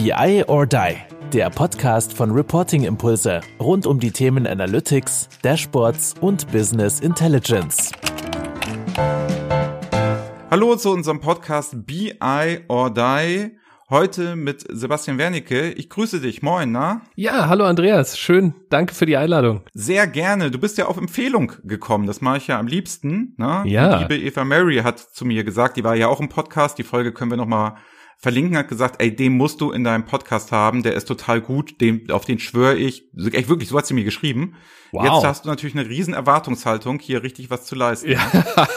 BI or Die, der Podcast von Reporting Impulse rund um die Themen Analytics, Dashboards und Business Intelligence. Hallo zu unserem Podcast BI or Die. Heute mit Sebastian Wernicke. Ich grüße dich. Moin, na? Ja, hallo Andreas. Schön. Danke für die Einladung. Sehr gerne. Du bist ja auf Empfehlung gekommen. Das mache ich ja am liebsten. Ne? Ja. Die liebe Eva Mary hat zu mir gesagt, die war ja auch im Podcast. Die Folge können wir noch mal verlinken, hat gesagt, ey, den musst du in deinem Podcast haben, der ist total gut, dem, auf den schwöre ich. Echt wirklich, so hat sie mir geschrieben. Wow. Jetzt hast du natürlich eine riesen Erwartungshaltung, hier richtig was zu leisten. Ja,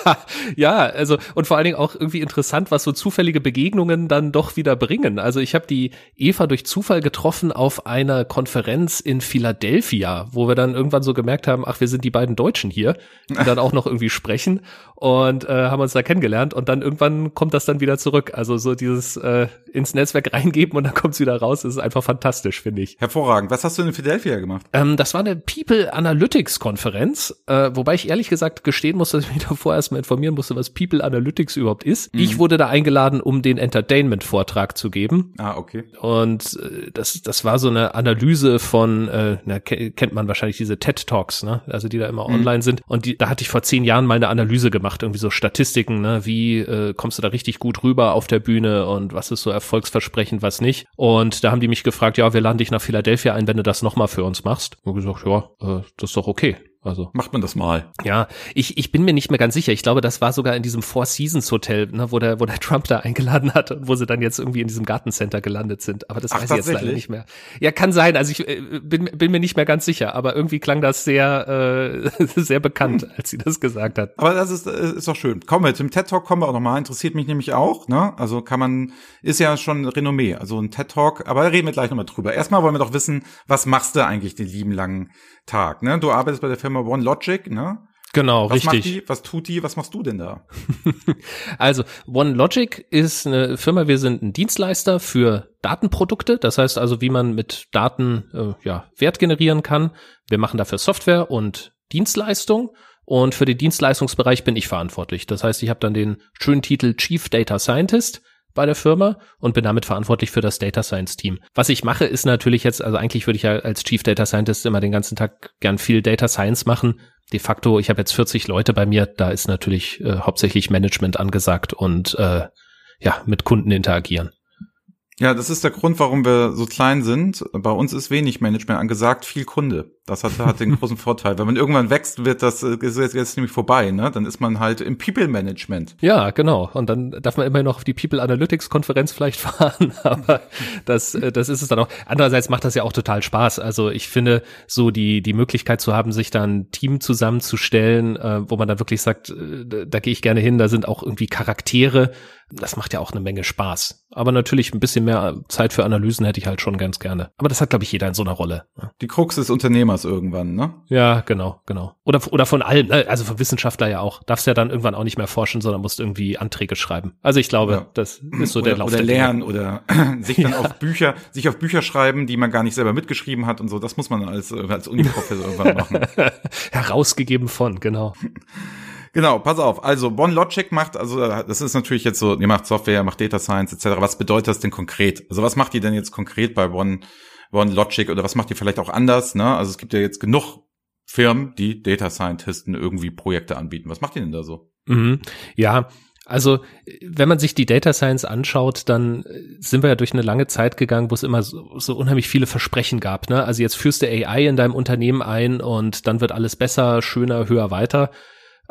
ja also und vor allen Dingen auch irgendwie interessant, was so zufällige Begegnungen dann doch wieder bringen. Also ich habe die Eva durch Zufall getroffen auf einer Konferenz in Philadelphia, wo wir dann irgendwann so gemerkt haben, ach, wir sind die beiden Deutschen hier, die dann auch noch irgendwie sprechen und äh, haben uns da kennengelernt und dann irgendwann kommt das dann wieder zurück. Also so dieses äh, ins Netzwerk reingeben und dann kommt's wieder raus, das ist einfach fantastisch, finde ich. Hervorragend. Was hast du in Philadelphia gemacht? Ähm, das war eine People Analytics Konferenz, äh, wobei ich ehrlich gesagt gestehen muss, dass ich mich davor erstmal informieren musste, was People Analytics überhaupt ist. Mhm. Ich wurde da eingeladen, um den Entertainment Vortrag zu geben. Ah, okay. Und äh, das das war so eine Analyse von äh, na, kennt man wahrscheinlich diese TED Talks, ne? Also die da immer mhm. online sind und die da hatte ich vor zehn Jahren mal eine Analyse gemacht gemacht, irgendwie so Statistiken, ne? wie äh, kommst du da richtig gut rüber auf der Bühne und was ist so erfolgsversprechend, was nicht. Und da haben die mich gefragt, ja, wir laden dich nach Philadelphia ein, wenn du das nochmal für uns machst. Und gesagt, ja, äh, das ist doch okay. Also macht man das mal. Ja, ich, ich bin mir nicht mehr ganz sicher. Ich glaube, das war sogar in diesem Four Seasons Hotel, ne, wo der wo der Trump da eingeladen hat und wo sie dann jetzt irgendwie in diesem Gartencenter gelandet sind. Aber das Ach, weiß ich jetzt leider nicht mehr. Ja, kann sein. Also ich äh, bin, bin mir nicht mehr ganz sicher. Aber irgendwie klang das sehr äh, sehr bekannt, als sie das gesagt hat. Aber das ist äh, ist doch schön. Kommen wir zum TED Talk kommen wir auch nochmal. Interessiert mich nämlich auch. Ne, also kann man ist ja schon Renommee. Also ein TED Talk. Aber da reden wir gleich nochmal drüber. Erstmal wollen wir doch wissen, was machst du eigentlich den lieben langen Tag. Ne? Du arbeitest bei der Firma OneLogic, ne? Genau, was richtig. Macht die, was tut die? Was machst du denn da? also OneLogic ist eine Firma, wir sind ein Dienstleister für Datenprodukte. Das heißt also, wie man mit Daten äh, ja, Wert generieren kann. Wir machen dafür Software und Dienstleistung. Und für den Dienstleistungsbereich bin ich verantwortlich. Das heißt, ich habe dann den schönen Titel Chief Data Scientist bei der Firma und bin damit verantwortlich für das Data Science Team. Was ich mache, ist natürlich jetzt, also eigentlich würde ich ja als Chief Data Scientist immer den ganzen Tag gern viel Data Science machen. De facto, ich habe jetzt 40 Leute bei mir, da ist natürlich äh, hauptsächlich Management angesagt und äh, ja, mit Kunden interagieren. Ja, das ist der Grund, warum wir so klein sind. Bei uns ist wenig Management angesagt, viel Kunde. Das hat, hat den großen Vorteil. Wenn man irgendwann wächst, wird das ist jetzt, jetzt nämlich vorbei, ne? Dann ist man halt im People Management. Ja, genau. Und dann darf man immer noch auf die People Analytics Konferenz vielleicht fahren, aber das, äh, das ist es dann auch. Andererseits macht das ja auch total Spaß. Also ich finde, so die, die Möglichkeit zu haben, sich dann ein Team zusammenzustellen, äh, wo man dann wirklich sagt, äh, da gehe ich gerne hin, da sind auch irgendwie Charaktere, das macht ja auch eine Menge Spaß. Aber natürlich ein bisschen mehr Zeit für Analysen hätte ich halt schon ganz gerne. Aber das hat, glaube ich, jeder in so einer Rolle. Ne? Die Krux des Unternehmers irgendwann, ne? Ja, genau, genau. Oder, oder von allem, ne? also von Wissenschaftler ja auch. Darfst ja dann irgendwann auch nicht mehr forschen, sondern musst irgendwie Anträge schreiben. Also ich glaube, ja. das ist so oder, der Lauf. Oder lernen oder sich dann ja. auf Bücher, sich auf Bücher schreiben, die man gar nicht selber mitgeschrieben hat und so. Das muss man als, als Uniprofessor irgendwann machen. Herausgegeben von, genau. Genau, pass auf. Also OneLogic macht, also das ist natürlich jetzt so, ihr macht Software, macht Data Science etc. Was bedeutet das denn konkret? Also was macht ihr denn jetzt konkret bei One, OneLogic oder was macht ihr vielleicht auch anders? Ne? Also es gibt ja jetzt genug Firmen, die Data Scientisten irgendwie Projekte anbieten. Was macht ihr denn da so? Mhm. Ja, also, wenn man sich die Data Science anschaut, dann sind wir ja durch eine lange Zeit gegangen, wo es immer so, so, unheimlich viele Versprechen gab. Ne? Also jetzt führst du AI in deinem Unternehmen ein und dann wird alles besser, schöner, höher, weiter.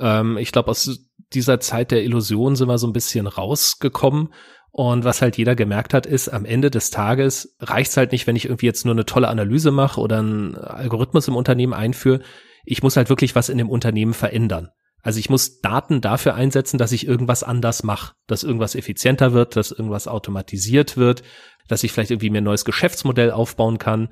Ähm, ich glaube, aus dieser Zeit der Illusion sind wir so ein bisschen rausgekommen. Und was halt jeder gemerkt hat, ist, am Ende des Tages reicht es halt nicht, wenn ich irgendwie jetzt nur eine tolle Analyse mache oder einen Algorithmus im Unternehmen einführe. Ich muss halt wirklich was in dem Unternehmen verändern. Also ich muss Daten dafür einsetzen, dass ich irgendwas anders mache, dass irgendwas effizienter wird, dass irgendwas automatisiert wird, dass ich vielleicht irgendwie mir ein neues Geschäftsmodell aufbauen kann.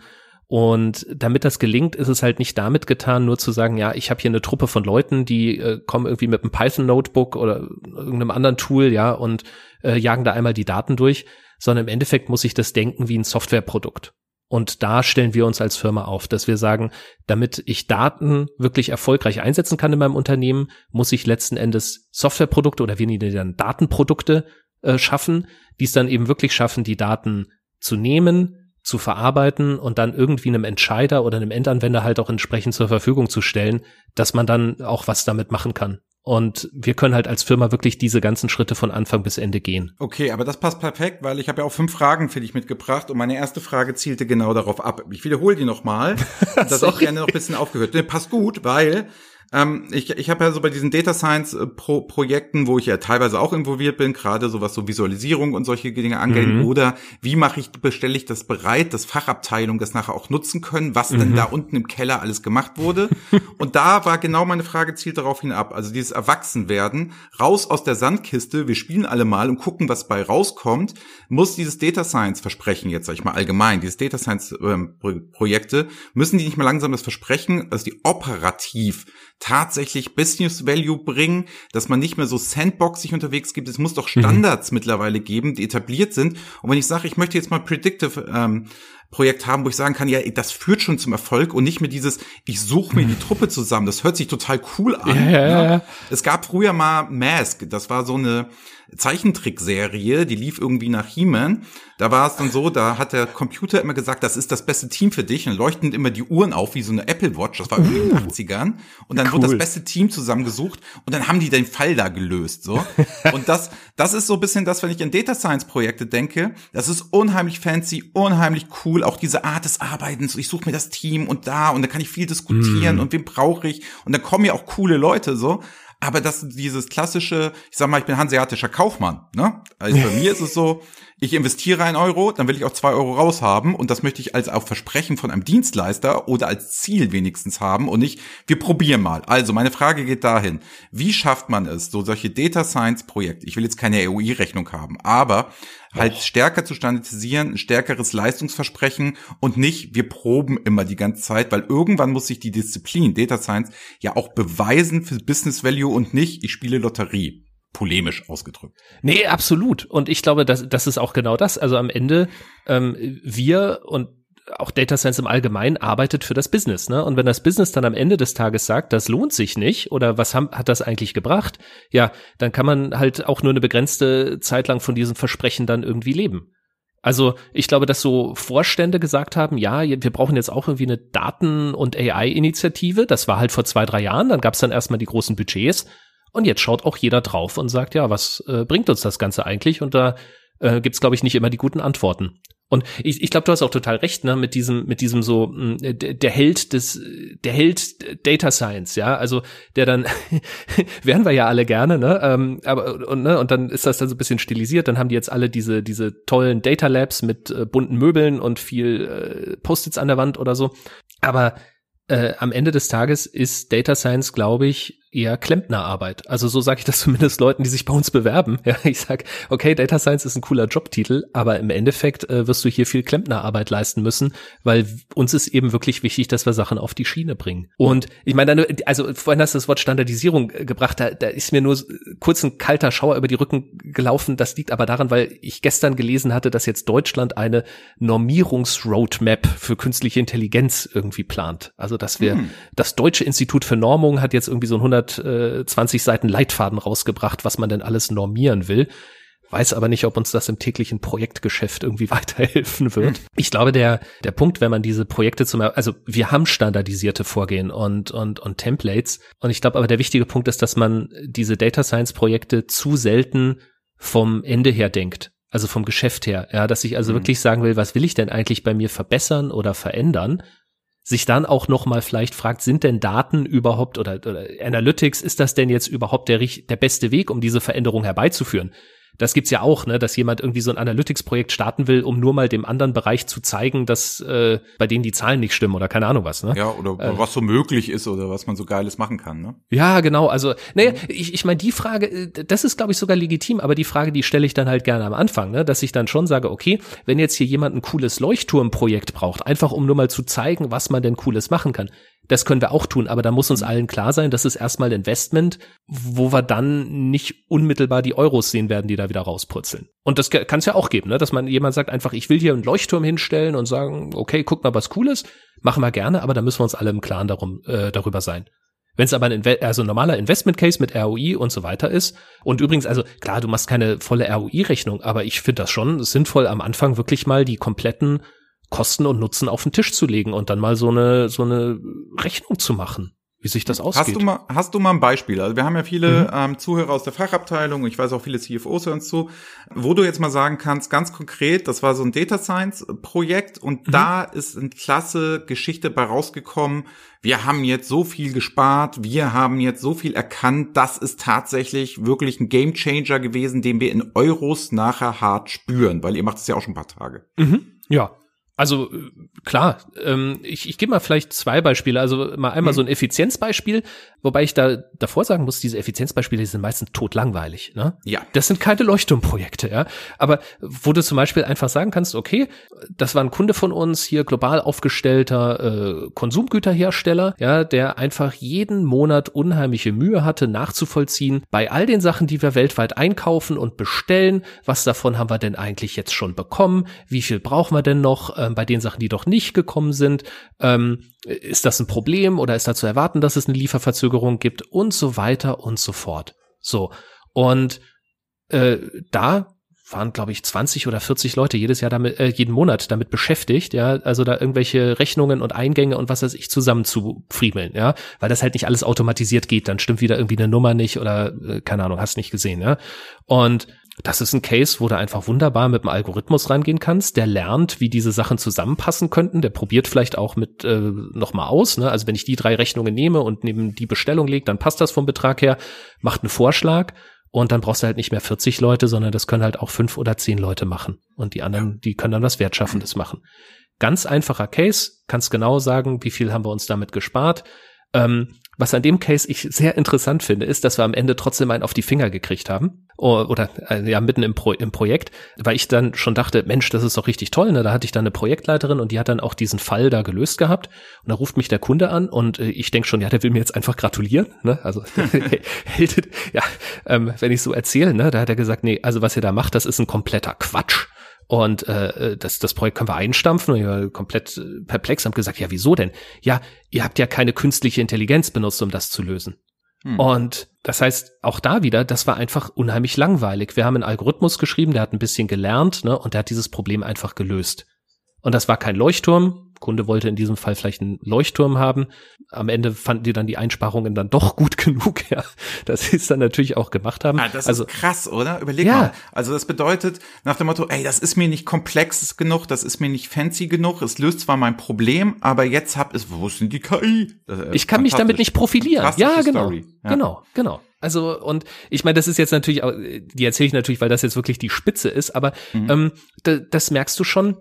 Und damit das gelingt, ist es halt nicht damit getan, nur zu sagen, ja, ich habe hier eine Truppe von Leuten, die äh, kommen irgendwie mit einem Python-Notebook oder irgendeinem anderen Tool, ja, und äh, jagen da einmal die Daten durch, sondern im Endeffekt muss ich das denken wie ein Softwareprodukt. Und da stellen wir uns als Firma auf, dass wir sagen, damit ich Daten wirklich erfolgreich einsetzen kann in meinem Unternehmen, muss ich letzten Endes Softwareprodukte oder wir nennen dann Datenprodukte äh, schaffen, die es dann eben wirklich schaffen, die Daten zu nehmen, zu verarbeiten und dann irgendwie einem Entscheider oder einem Endanwender halt auch entsprechend zur Verfügung zu stellen, dass man dann auch was damit machen kann. Und wir können halt als Firma wirklich diese ganzen Schritte von Anfang bis Ende gehen. Okay, aber das passt perfekt, weil ich habe ja auch fünf Fragen für dich mitgebracht und meine erste Frage zielte genau darauf ab. Ich wiederhole die nochmal. das ich gerne noch ein bisschen aufgehört. Nee, passt gut, weil ähm, ich ich habe ja so bei diesen Data Science äh, Pro Projekten, wo ich ja teilweise auch involviert bin, gerade so was so Visualisierung und solche Dinge angeht, mhm. oder wie mache ich, bestelle ich das bereit, dass Fachabteilungen das nachher auch nutzen können, was mhm. denn da unten im Keller alles gemacht wurde. und da war genau meine Frage, zielt darauf hinab. Also dieses Erwachsenwerden, raus aus der Sandkiste, wir spielen alle mal und gucken, was bei rauskommt, muss dieses Data Science Versprechen jetzt, sag ich mal allgemein, dieses Data Science ähm, Projekte, müssen die nicht mehr langsam das Versprechen, dass die operativ tatsächlich Business Value bringen, dass man nicht mehr so sandboxig unterwegs gibt. Es muss doch mhm. Standards mhm. mittlerweile geben, die etabliert sind. Und wenn ich sage, ich möchte jetzt mal Predictive ähm, Projekt haben, wo ich sagen kann, ja, das führt schon zum Erfolg und nicht mehr dieses, ich suche mir die Truppe zusammen. Das hört sich total cool an. Ja, ja, ja. Ne? Es gab früher mal Mask, das war so eine Zeichentrickserie, die lief irgendwie nach He-Man. Da war es dann so, da hat der Computer immer gesagt, das ist das beste Team für dich und leuchten immer die Uhren auf wie so eine Apple Watch. Das war irgendwie in den 80ern. Und dann cool. wurde das beste Team zusammengesucht und dann haben die den Fall da gelöst, so. und das, das ist so ein bisschen das, wenn ich an Data Science Projekte denke. Das ist unheimlich fancy, unheimlich cool. Auch diese Art des Arbeitens. Ich suche mir das Team und da und da kann ich viel diskutieren mm. und wen brauche ich und da kommen ja auch coole Leute, so. Aber das dieses klassische, ich sag mal, ich bin hanseatischer Kaufmann, ne? Also bei mir ist es so, ich investiere ein Euro, dann will ich auch zwei Euro raushaben und das möchte ich als auch Versprechen von einem Dienstleister oder als Ziel wenigstens haben und nicht, wir probieren mal. Also meine Frage geht dahin, wie schafft man es, so solche Data Science Projekte, ich will jetzt keine EUI-Rechnung haben, aber halt Och. stärker zu standardisieren, ein stärkeres Leistungsversprechen und nicht, wir proben immer die ganze Zeit, weil irgendwann muss sich die Disziplin Data Science ja auch beweisen für Business Value und nicht, ich spiele Lotterie polemisch ausgedrückt. Nee, absolut. Und ich glaube, das, das ist auch genau das. Also am Ende, ähm, wir und auch Data Science im Allgemeinen arbeitet für das Business, ne? Und wenn das Business dann am Ende des Tages sagt, das lohnt sich nicht oder was haben, hat das eigentlich gebracht, ja, dann kann man halt auch nur eine begrenzte Zeit lang von diesem Versprechen dann irgendwie leben. Also ich glaube, dass so Vorstände gesagt haben, ja, wir brauchen jetzt auch irgendwie eine Daten- und AI-Initiative. Das war halt vor zwei, drei Jahren. Dann gab es dann erstmal die großen Budgets. Und jetzt schaut auch jeder drauf und sagt, ja, was äh, bringt uns das Ganze eigentlich? Und da äh, gibt es, glaube ich, nicht immer die guten Antworten. Und ich, ich glaube, du hast auch total recht, ne, mit diesem, mit diesem so, hm, der Held des, der Held Data Science, ja, also der dann, wären wir ja alle gerne, ne, ähm, aber, und, ne, und dann ist das dann so ein bisschen stilisiert, dann haben die jetzt alle diese, diese tollen Data Labs mit äh, bunten Möbeln und viel äh, Post-its an der Wand oder so. Aber äh, am Ende des Tages ist Data Science, glaube ich, eher Klempnerarbeit. Also so sage ich das zumindest Leuten, die sich bei uns bewerben. Ja, ich sag, okay, Data Science ist ein cooler Jobtitel, aber im Endeffekt äh, wirst du hier viel Klempnerarbeit leisten müssen, weil uns ist eben wirklich wichtig, dass wir Sachen auf die Schiene bringen. Und ich meine, also vorhin hast du das Wort Standardisierung äh, gebracht, da, da ist mir nur kurz ein kalter Schauer über die Rücken gelaufen. Das liegt aber daran, weil ich gestern gelesen hatte, dass jetzt Deutschland eine Normierungsroadmap für künstliche Intelligenz irgendwie plant. Also dass wir, hm. das Deutsche Institut für Normung hat jetzt irgendwie so ein 100 120 Seiten Leitfaden rausgebracht, was man denn alles normieren will. Weiß aber nicht, ob uns das im täglichen Projektgeschäft irgendwie weiterhelfen wird. Ich glaube, der, der Punkt, wenn man diese Projekte zum, also wir haben standardisierte Vorgehen und, und, und Templates. Und ich glaube aber der wichtige Punkt ist, dass man diese Data Science Projekte zu selten vom Ende her denkt. Also vom Geschäft her, ja, dass ich also mhm. wirklich sagen will, was will ich denn eigentlich bei mir verbessern oder verändern? Sich dann auch noch mal vielleicht fragt, sind denn Daten überhaupt oder, oder Analytics, ist das denn jetzt überhaupt der, der beste Weg, um diese Veränderung herbeizuführen? Das gibt's ja auch, ne, dass jemand irgendwie so ein Analytics-Projekt starten will, um nur mal dem anderen Bereich zu zeigen, dass äh, bei denen die Zahlen nicht stimmen oder keine Ahnung was. Ne? Ja, oder äh, was so möglich ist oder was man so Geiles machen kann. Ne? Ja, genau. Also, naja, ich, ich meine, die Frage, äh, das ist, glaube ich, sogar legitim, aber die Frage, die stelle ich dann halt gerne am Anfang, ne, dass ich dann schon sage, okay, wenn jetzt hier jemand ein cooles Leuchtturmprojekt braucht, einfach um nur mal zu zeigen, was man denn Cooles machen kann, das können wir auch tun, aber da muss uns allen klar sein, das ist erstmal Investment, wo wir dann nicht unmittelbar die Euros sehen werden, die da wieder rauspurzeln. Und das kann es ja auch geben, ne? dass man jemand sagt einfach, ich will hier einen Leuchtturm hinstellen und sagen, okay, guck mal was Cooles, machen wir gerne, aber da müssen wir uns alle im Klaren darum, äh, darüber sein. Wenn es aber ein Inve also ein normaler Investment Case mit ROI und so weiter ist und übrigens also klar, du machst keine volle ROI Rechnung, aber ich finde das schon sinnvoll am Anfang wirklich mal die kompletten Kosten und Nutzen auf den Tisch zu legen und dann mal so eine so eine Rechnung zu machen wie sich das ausgeht. Hast du mal, hast du mal ein Beispiel? Also wir haben ja viele mhm. ähm, Zuhörer aus der Fachabteilung, ich weiß auch viele CFOs hören zu, wo du jetzt mal sagen kannst, ganz konkret, das war so ein Data Science Projekt und mhm. da ist eine klasse Geschichte bei rausgekommen. Wir haben jetzt so viel gespart, wir haben jetzt so viel erkannt, das ist tatsächlich wirklich ein Game Changer gewesen, den wir in Euros nachher hart spüren, weil ihr macht es ja auch schon ein paar Tage. Mhm. Ja, also klar, ähm, ich, ich gebe mal vielleicht zwei Beispiele. Also mal einmal mhm. so ein Effizienzbeispiel, wobei ich da davor sagen muss, diese Effizienzbeispiele die sind meistens totlangweilig. Ne? Ja. Das sind keine Leuchtturmprojekte, ja. Aber wo du zum Beispiel einfach sagen kannst, okay, das war ein Kunde von uns, hier global aufgestellter äh, Konsumgüterhersteller, ja, der einfach jeden Monat unheimliche Mühe hatte, nachzuvollziehen, bei all den Sachen, die wir weltweit einkaufen und bestellen, was davon haben wir denn eigentlich jetzt schon bekommen, wie viel brauchen wir denn noch? Ähm, bei den Sachen, die doch nicht gekommen sind, ähm, ist das ein Problem oder ist da zu erwarten, dass es eine Lieferverzögerung gibt und so weiter und so fort. So. Und äh, da waren, glaube ich, 20 oder 40 Leute jedes Jahr damit, äh, jeden Monat damit beschäftigt, ja, also da irgendwelche Rechnungen und Eingänge und was weiß ich zusammen zu friemeln, ja, weil das halt nicht alles automatisiert geht, dann stimmt wieder irgendwie eine Nummer nicht oder äh, keine Ahnung, hast nicht gesehen, ja. Und das ist ein Case, wo du einfach wunderbar mit dem Algorithmus rangehen kannst. Der lernt, wie diese Sachen zusammenpassen könnten. Der probiert vielleicht auch mit äh, nochmal aus. Ne? Also wenn ich die drei Rechnungen nehme und neben die Bestellung lege, dann passt das vom Betrag her, macht einen Vorschlag und dann brauchst du halt nicht mehr 40 Leute, sondern das können halt auch fünf oder zehn Leute machen. Und die anderen, die können dann was Wertschaffendes machen. Ganz einfacher Case, kannst genau sagen, wie viel haben wir uns damit gespart. Ähm, was an dem Case ich sehr interessant finde, ist, dass wir am Ende trotzdem einen auf die Finger gekriegt haben. Oder äh, ja, mitten im, Pro im Projekt, weil ich dann schon dachte, Mensch, das ist doch richtig toll. Ne? Da hatte ich dann eine Projektleiterin und die hat dann auch diesen Fall da gelöst gehabt. Und da ruft mich der Kunde an und äh, ich denke schon, ja, der will mir jetzt einfach gratulieren. Ne? Also ja, ähm, wenn ich so erzähle, ne, da hat er gesagt, nee, also was ihr da macht, das ist ein kompletter Quatsch. Und äh, das, das Projekt können wir einstampfen. Und ich war komplett äh, perplex, haben gesagt, ja, wieso denn? Ja, ihr habt ja keine künstliche Intelligenz benutzt, um das zu lösen. Hm. Und das heißt, auch da wieder, das war einfach unheimlich langweilig. Wir haben einen Algorithmus geschrieben, der hat ein bisschen gelernt, ne, und der hat dieses Problem einfach gelöst. Und das war kein Leuchtturm, Kunde wollte in diesem Fall vielleicht einen Leuchtturm haben. Am Ende fanden die dann die Einsparungen dann doch gut genug, ja, dass sie es dann natürlich auch gemacht haben. Ah, das also, ist krass, oder? Überleg ja. mal. Also das bedeutet nach dem Motto, ey, das ist mir nicht komplex genug, das ist mir nicht fancy genug, es löst zwar mein Problem, aber jetzt hab es, wo sind die KI? Äh, ich kann mich damit nicht profilieren. Ja, genau. Ja. Genau, genau. Also, und ich meine, das ist jetzt natürlich, die erzähle ich natürlich, weil das jetzt wirklich die Spitze ist, aber mhm. ähm, das merkst du schon,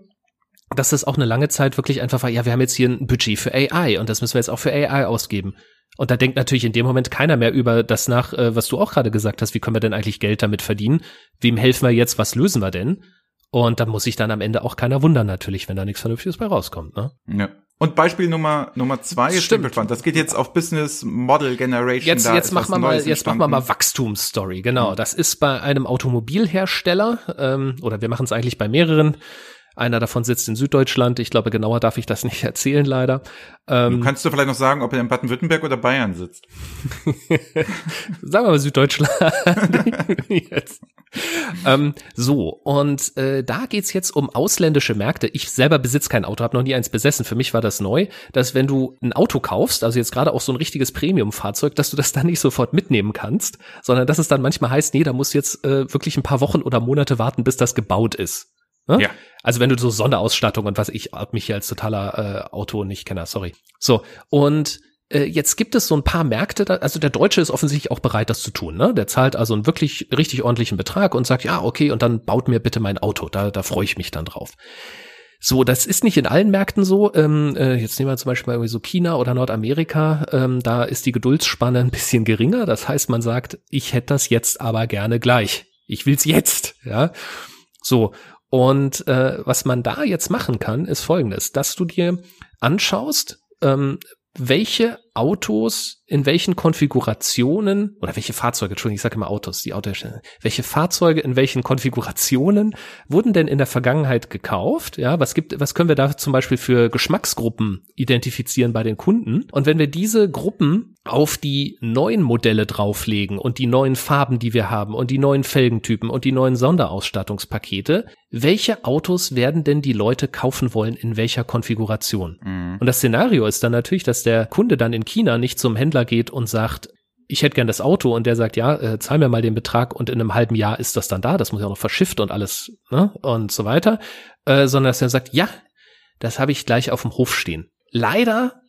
dass das auch eine lange Zeit wirklich einfach war, ja, wir haben jetzt hier ein Budget für AI und das müssen wir jetzt auch für AI ausgeben. Und da denkt natürlich in dem Moment keiner mehr über das nach, äh, was du auch gerade gesagt hast, wie können wir denn eigentlich Geld damit verdienen? Wem helfen wir jetzt? Was lösen wir denn? Und da muss sich dann am Ende auch keiner wundern natürlich, wenn da nichts Vernünftiges bei rauskommt. Ne? Ja. Und Beispiel Nummer Nummer zwei ist Stimmt. Das geht jetzt auf Business Model Generation. Jetzt jetzt machen wir mal jetzt machen wir mal Wachstumsstory. Genau, mhm. das ist bei einem Automobilhersteller ähm, oder wir machen es eigentlich bei mehreren. Einer davon sitzt in Süddeutschland. Ich glaube, genauer darf ich das nicht erzählen, leider. Ähm, kannst du vielleicht noch sagen, ob er in Baden-Württemberg oder Bayern sitzt? sagen wir mal Süddeutschland. jetzt. Ähm, so, und äh, da geht's jetzt um ausländische Märkte. Ich selber besitze kein Auto, habe noch nie eins besessen. Für mich war das neu, dass wenn du ein Auto kaufst, also jetzt gerade auch so ein richtiges Premium-Fahrzeug, dass du das dann nicht sofort mitnehmen kannst, sondern dass es dann manchmal heißt, nee, da musst du jetzt äh, wirklich ein paar Wochen oder Monate warten, bis das gebaut ist. Ne? Ja. Also wenn du so Sonderausstattung und was ich mich hier als totaler äh, Auto nicht kenne, sorry. So, und äh, jetzt gibt es so ein paar Märkte, da, also der Deutsche ist offensichtlich auch bereit, das zu tun. Ne? Der zahlt also einen wirklich richtig ordentlichen Betrag und sagt, ja, okay, und dann baut mir bitte mein Auto. Da, da freue ich mich dann drauf. So, das ist nicht in allen Märkten so. Ähm, äh, jetzt nehmen wir zum Beispiel mal irgendwie so China oder Nordamerika. Ähm, da ist die Geduldsspanne ein bisschen geringer. Das heißt, man sagt, ich hätte das jetzt aber gerne gleich. Ich will's jetzt. Ja. So, und äh, was man da jetzt machen kann, ist folgendes, dass du dir anschaust, ähm, welche Autos in welchen Konfigurationen oder welche Fahrzeuge, Entschuldigung, ich sage immer Autos, die Autohersteller, welche Fahrzeuge in welchen Konfigurationen wurden denn in der Vergangenheit gekauft? Ja, was gibt, was können wir da zum Beispiel für Geschmacksgruppen identifizieren bei den Kunden? Und wenn wir diese Gruppen auf die neuen Modelle drauflegen und die neuen Farben, die wir haben und die neuen Felgentypen und die neuen Sonderausstattungspakete, welche Autos werden denn die Leute kaufen wollen in welcher Konfiguration? Mhm. Und das Szenario ist dann natürlich, dass der Kunde dann in China nicht zum Händler geht und sagt, ich hätte gern das Auto und der sagt, ja, äh, zahl mir mal den Betrag und in einem halben Jahr ist das dann da, das muss ja auch noch verschifft und alles, ne, und so weiter, äh, sondern dass er sagt, ja, das habe ich gleich auf dem Hof stehen. Leider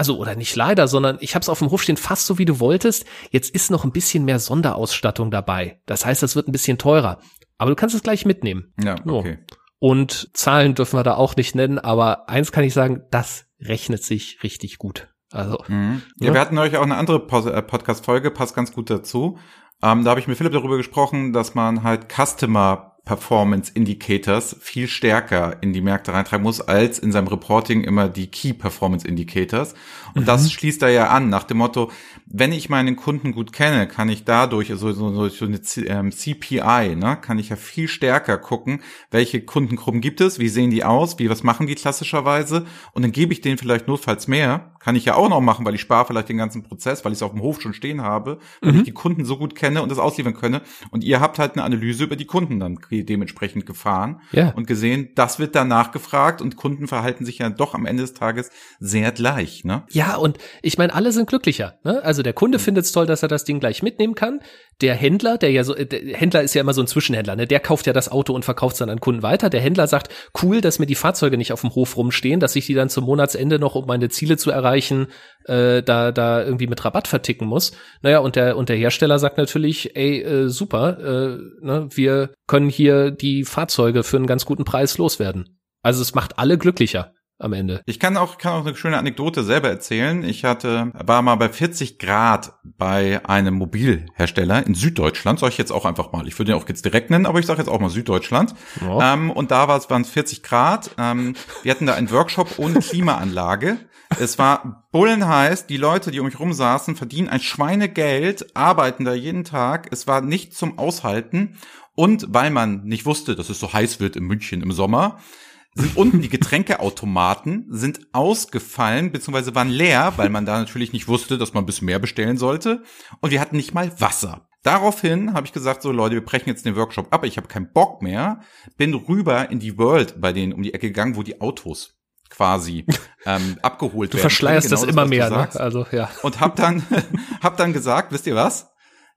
also oder nicht leider, sondern ich habe es auf dem Hof stehen fast so wie du wolltest. Jetzt ist noch ein bisschen mehr Sonderausstattung dabei. Das heißt, das wird ein bisschen teurer. Aber du kannst es gleich mitnehmen. Ja, okay. So. Und Zahlen dürfen wir da auch nicht nennen, aber eins kann ich sagen, das rechnet sich richtig gut. Also. Mhm. Ja, ja, wir hatten euch auch eine andere äh, Podcast-Folge, passt ganz gut dazu. Ähm, da habe ich mit Philipp darüber gesprochen, dass man halt Customer Performance Indicators viel stärker in die Märkte reintragen muss, als in seinem Reporting immer die Key Performance Indicators. Und mhm. das schließt da ja an, nach dem Motto, wenn ich meinen Kunden gut kenne, kann ich dadurch, also so, so eine ähm, CPI, ne, kann ich ja viel stärker gucken, welche Kundengruppen gibt es, wie sehen die aus, wie, was machen die klassischerweise, und dann gebe ich denen vielleicht notfalls mehr, kann ich ja auch noch machen, weil ich spare vielleicht den ganzen Prozess, weil ich es auf dem Hof schon stehen habe, weil mhm. ich die Kunden so gut kenne und das ausliefern könne. Und ihr habt halt eine Analyse über die Kunden dann dementsprechend gefahren ja. und gesehen, das wird danach gefragt und Kunden verhalten sich ja doch am Ende des Tages sehr gleich, ne? Ja, und ich meine, alle sind glücklicher. Ne? Also der Kunde mhm. findet es toll, dass er das Ding gleich mitnehmen kann. Der Händler, der ja so, der Händler ist ja immer so ein Zwischenhändler, ne? Der kauft ja das Auto und verkauft es dann an Kunden weiter. Der Händler sagt, cool, dass mir die Fahrzeuge nicht auf dem Hof rumstehen, dass ich die dann zum Monatsende noch, um meine Ziele zu erreichen, äh, da, da irgendwie mit Rabatt verticken muss. Naja, und der, und der Hersteller sagt natürlich, ey, äh, super, äh, ne, wir können hier die Fahrzeuge für einen ganz guten Preis loswerden. Also es macht alle glücklicher am Ende. Ich kann auch, kann auch eine schöne Anekdote selber erzählen. Ich hatte, war mal bei 40 Grad bei einem Mobilhersteller in Süddeutschland, sage ich jetzt auch einfach mal. Ich würde ihn auch jetzt direkt nennen, aber ich sage jetzt auch mal Süddeutschland. Ja. Ähm, und da war es, waren es 40 Grad. Ähm, wir hatten da einen Workshop ohne Klimaanlage. Es war bullenheiß. Die Leute, die um mich rum saßen, verdienen ein Schweinegeld, arbeiten da jeden Tag. Es war nicht zum Aushalten. Und weil man nicht wusste, dass es so heiß wird in München im Sommer, sind unten die Getränkeautomaten sind ausgefallen beziehungsweise waren leer, weil man da natürlich nicht wusste, dass man ein bisschen mehr bestellen sollte. Und wir hatten nicht mal Wasser. Daraufhin habe ich gesagt, so Leute, wir brechen jetzt den Workshop ab, ich habe keinen Bock mehr. Bin rüber in die World bei denen um die Ecke gegangen, wo die Autos quasi ähm, abgeholt du werden. Du verschleierst genau das, das immer mehr, ne? Also ja. Und hab dann hab dann gesagt, wisst ihr was?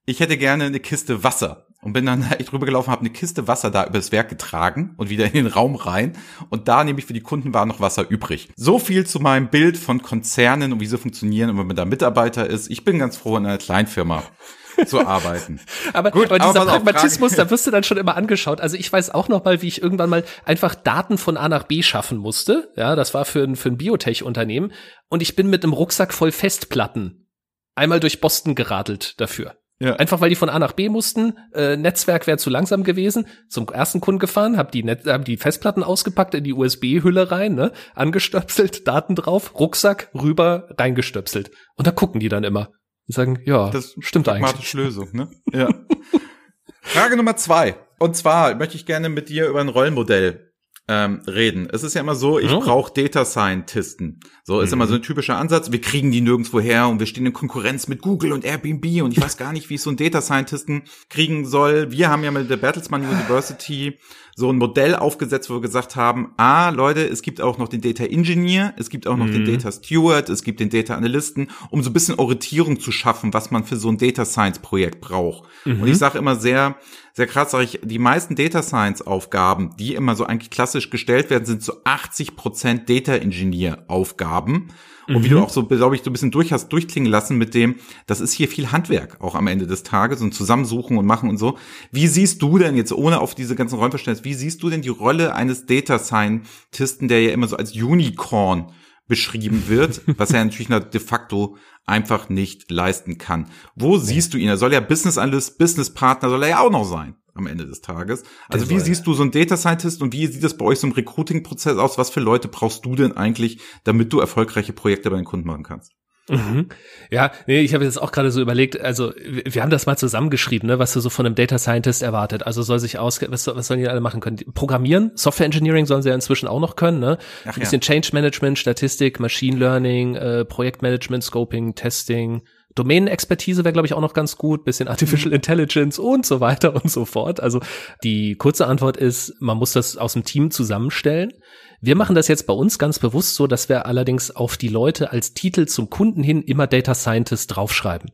Ich hätte gerne eine Kiste Wasser und bin dann echt rübergelaufen, habe eine Kiste Wasser da übers Werk getragen und wieder in den Raum rein. Und da nämlich für die Kunden war noch Wasser übrig. So viel zu meinem Bild von Konzernen und wie sie funktionieren und wenn man da Mitarbeiter ist. Ich bin ganz froh, in einer Kleinfirma zu arbeiten. aber, Gut, aber dieser aber Pragmatismus, da wirst du dann schon immer angeschaut. Also ich weiß auch noch mal, wie ich irgendwann mal einfach Daten von A nach B schaffen musste. Ja, das war für ein, für ein Biotech-Unternehmen. Und ich bin mit einem Rucksack voll Festplatten einmal durch Boston geradelt dafür. Ja. Einfach weil die von A nach B mussten, äh, Netzwerk wäre zu langsam gewesen, zum ersten Kunden gefahren, hab die, Net hab die Festplatten ausgepackt, in die USB-Hülle rein, ne, angestöpselt, Daten drauf, Rucksack, rüber, reingestöpselt. Und da gucken die dann immer und sagen, ja, das stimmt eigentlich. Lösung, ne? Ja. Frage Nummer zwei. Und zwar möchte ich gerne mit dir über ein Rollenmodell ähm, reden. Es ist ja immer so, ich oh. brauche Data Scientisten. So ist mhm. immer so ein typischer Ansatz. Wir kriegen die nirgendwo her und wir stehen in Konkurrenz mit Google und Airbnb und ich weiß gar nicht, wie ich so einen Data Scientisten kriegen soll. Wir haben ja mit der Bertelsmann University so ein Modell aufgesetzt, wo wir gesagt haben, ah, Leute, es gibt auch noch den Data Engineer, es gibt auch noch mhm. den Data Steward, es gibt den Data Analysten, um so ein bisschen Orientierung zu schaffen, was man für so ein Data Science Projekt braucht. Mhm. Und ich sage immer sehr, sehr krass, sage ich, die meisten Data Science Aufgaben, die immer so eigentlich klassisch gestellt werden, sind so 80 Prozent Data Engineer Aufgaben. Und mhm. wie du mhm. auch so, glaube ich, so ein bisschen durch hast durchklingen lassen mit dem, das ist hier viel Handwerk auch am Ende des Tages und Zusammensuchen und machen und so. Wie siehst du denn jetzt, ohne auf diese ganzen Räumverständnisse, wie siehst du denn die Rolle eines Data Scientisten, der ja immer so als Unicorn beschrieben wird, was er natürlich de facto einfach nicht leisten kann. Wo siehst du ihn? Er soll ja Business Analyst, Business Partner soll er ja auch noch sein am Ende des Tages. Also wie siehst du so einen Data Scientist und wie sieht das bei euch so im Recruiting-Prozess aus? Was für Leute brauchst du denn eigentlich, damit du erfolgreiche Projekte bei den Kunden machen kannst? Mhm. Ja, nee, ich habe jetzt auch gerade so überlegt, also wir haben das mal zusammengeschrieben, ne, was du so von einem Data Scientist erwartet. Also soll sich aus, was, was sollen die alle machen können? Programmieren, Software Engineering sollen sie ja inzwischen auch noch können, ne? Ach, Ein bisschen ja. Change Management, Statistik, Machine Learning, äh, Projektmanagement, Scoping, Testing, Domänenexpertise wäre, glaube ich, auch noch ganz gut, bisschen Artificial mhm. Intelligence und so weiter und so fort. Also die kurze Antwort ist, man muss das aus dem Team zusammenstellen. Wir machen das jetzt bei uns ganz bewusst so, dass wir allerdings auf die Leute als Titel zum Kunden hin immer Data Scientist draufschreiben.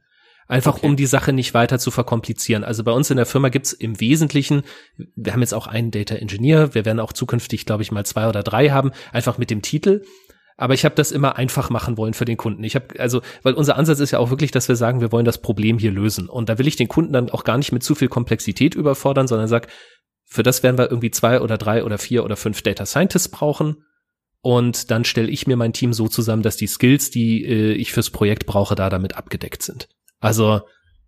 Einfach okay. um die Sache nicht weiter zu verkomplizieren. Also bei uns in der Firma gibt's im Wesentlichen, wir haben jetzt auch einen Data Engineer, wir werden auch zukünftig, glaube ich, mal zwei oder drei haben, einfach mit dem Titel. Aber ich habe das immer einfach machen wollen für den Kunden. Ich habe also, weil unser Ansatz ist ja auch wirklich, dass wir sagen, wir wollen das Problem hier lösen. Und da will ich den Kunden dann auch gar nicht mit zu viel Komplexität überfordern, sondern sag, für das werden wir irgendwie zwei oder drei oder vier oder fünf Data Scientists brauchen. Und dann stelle ich mir mein Team so zusammen, dass die Skills, die äh, ich fürs Projekt brauche, da damit abgedeckt sind. Also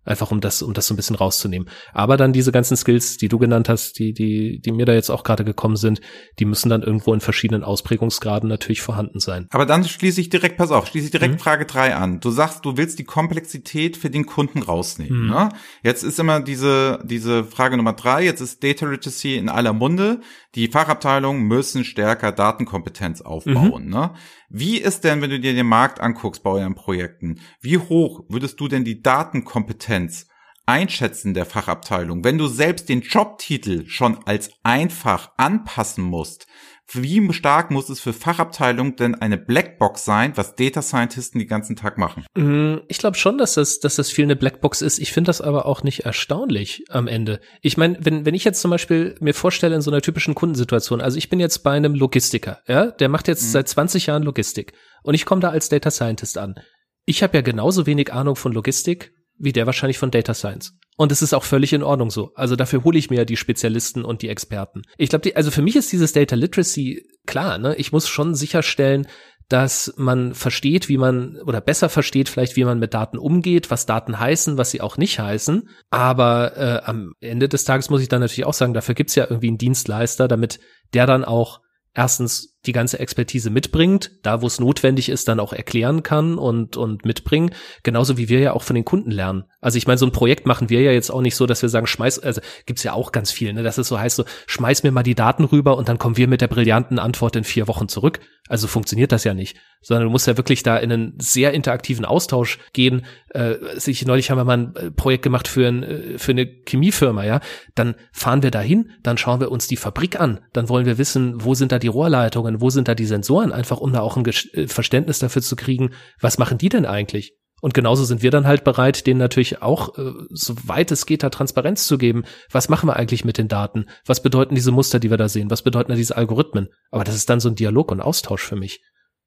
Einfach um das, um das so ein bisschen rauszunehmen. Aber dann diese ganzen Skills, die du genannt hast, die, die, die mir da jetzt auch gerade gekommen sind, die müssen dann irgendwo in verschiedenen Ausprägungsgraden natürlich vorhanden sein. Aber dann schließe ich direkt, pass auf, schließe ich direkt mhm. Frage drei an. Du sagst, du willst die Komplexität für den Kunden rausnehmen. Mhm. Ne? Jetzt ist immer diese, diese Frage Nummer drei, jetzt ist Data Literacy in aller Munde. Die Fachabteilungen müssen stärker Datenkompetenz aufbauen. Mhm. Ne? Wie ist denn, wenn du dir den Markt anguckst bei euren Projekten, wie hoch würdest du denn die Datenkompetenz einschätzen der Fachabteilung, wenn du selbst den Jobtitel schon als einfach anpassen musst? Wie stark muss es für Fachabteilungen denn eine Blackbox sein, was Data Scientisten die ganzen Tag machen? Mm, ich glaube schon, dass das, dass das viel eine Blackbox ist. Ich finde das aber auch nicht erstaunlich am Ende. Ich meine, wenn, wenn ich jetzt zum Beispiel mir vorstelle in so einer typischen Kundensituation, also ich bin jetzt bei einem Logistiker, ja, der macht jetzt mhm. seit 20 Jahren Logistik und ich komme da als Data Scientist an. Ich habe ja genauso wenig Ahnung von Logistik wie der wahrscheinlich von Data Science. Und es ist auch völlig in Ordnung so. Also dafür hole ich mir die Spezialisten und die Experten. Ich glaube, also für mich ist dieses Data Literacy klar, ne? Ich muss schon sicherstellen, dass man versteht, wie man oder besser versteht vielleicht, wie man mit Daten umgeht, was Daten heißen, was sie auch nicht heißen. Aber äh, am Ende des Tages muss ich dann natürlich auch sagen, dafür gibt's ja irgendwie einen Dienstleister, damit der dann auch erstens die ganze Expertise mitbringt, da wo es notwendig ist, dann auch erklären kann und, und mitbringen. Genauso wie wir ja auch von den Kunden lernen. Also ich meine, so ein Projekt machen wir ja jetzt auch nicht so, dass wir sagen, schmeiß, also gibt's ja auch ganz viel, ne, dass es so heißt, so, schmeiß mir mal die Daten rüber und dann kommen wir mit der brillanten Antwort in vier Wochen zurück. Also funktioniert das ja nicht, sondern du musst ja wirklich da in einen sehr interaktiven Austausch gehen. Äh, ich, neulich haben wir mal ein äh, Projekt gemacht für, ein, äh, für eine Chemiefirma, ja. Dann fahren wir dahin, dann schauen wir uns die Fabrik an, dann wollen wir wissen, wo sind da die Rohrleitungen, wo sind da die Sensoren, einfach um da auch ein äh, Verständnis dafür zu kriegen, was machen die denn eigentlich? Und genauso sind wir dann halt bereit, denen natürlich auch, äh, soweit es geht, da Transparenz zu geben. Was machen wir eigentlich mit den Daten? Was bedeuten diese Muster, die wir da sehen? Was bedeuten diese Algorithmen? Aber das ist dann so ein Dialog und Austausch für mich.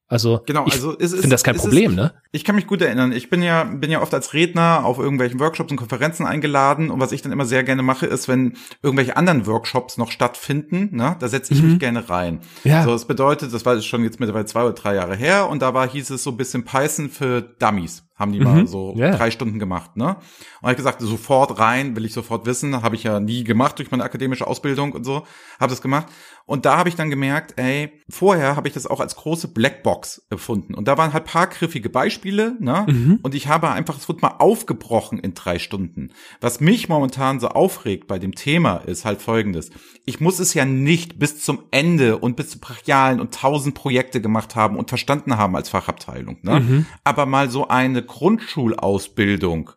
Also, genau, also ich finde das kein Problem, ist, ne? Ich kann mich gut erinnern. Ich bin ja bin ja oft als Redner auf irgendwelchen Workshops und Konferenzen eingeladen und was ich dann immer sehr gerne mache, ist, wenn irgendwelche anderen Workshops noch stattfinden, ne, da setze ich mhm. mich gerne rein. Ja. So, das bedeutet, das war schon jetzt mittlerweile zwei oder drei Jahre her und da war hieß es so ein bisschen Python für Dummies haben die mhm. mal so yeah. drei Stunden gemacht, ne? Und ich gesagt, sofort rein, will ich sofort wissen, habe ich ja nie gemacht durch meine akademische Ausbildung und so, habe das gemacht. Und da habe ich dann gemerkt, ey, vorher habe ich das auch als große Blackbox empfunden. Und da waren halt paar griffige Beispiele, ne? Mhm. Und ich habe einfach, es wurde mal aufgebrochen in drei Stunden. Was mich momentan so aufregt bei dem Thema ist halt folgendes. Ich muss es ja nicht bis zum Ende und bis zu brachialen und tausend Projekte gemacht haben und verstanden haben als Fachabteilung, ne? Mhm. Aber mal so eine Grundschulausbildung,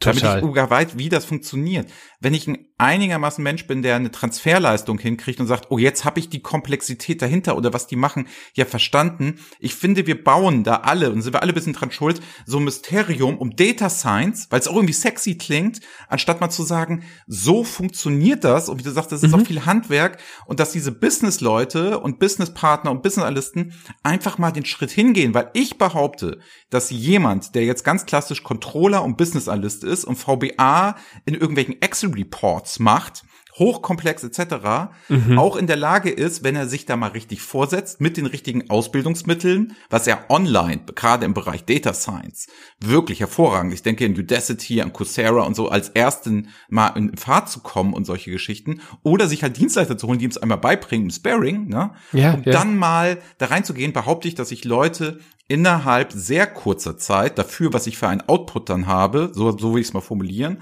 Total. damit ich sogar weiß, wie das funktioniert wenn ich ein einigermaßen Mensch bin, der eine Transferleistung hinkriegt und sagt, oh, jetzt habe ich die Komplexität dahinter oder was die machen, ja verstanden. Ich finde, wir bauen da alle, und sind wir alle ein bisschen dran schuld, so ein Mysterium um Data Science, weil es auch irgendwie sexy klingt, anstatt mal zu sagen, so funktioniert das. Und wie du sagst, das ist mhm. auch viel Handwerk und dass diese Business-Leute und Business-Partner und Business-Analysten einfach mal den Schritt hingehen, weil ich behaupte, dass jemand, der jetzt ganz klassisch Controller und Business-Analyst ist und VBA in irgendwelchen Excel Reports macht, hochkomplex etc., mhm. auch in der Lage ist, wenn er sich da mal richtig vorsetzt, mit den richtigen Ausbildungsmitteln, was er online, gerade im Bereich Data Science, wirklich hervorragend, ich denke in Udacity, an Coursera und so, als ersten mal in Fahrt zu kommen und solche Geschichten, oder sich halt Dienstleister zu holen, die ihm es einmal beibringen, im Sparing, ne? Ja, um ja. dann mal da reinzugehen, behaupte ich, dass ich Leute innerhalb sehr kurzer Zeit dafür, was ich für einen Output dann habe, so, so will ich es mal formulieren,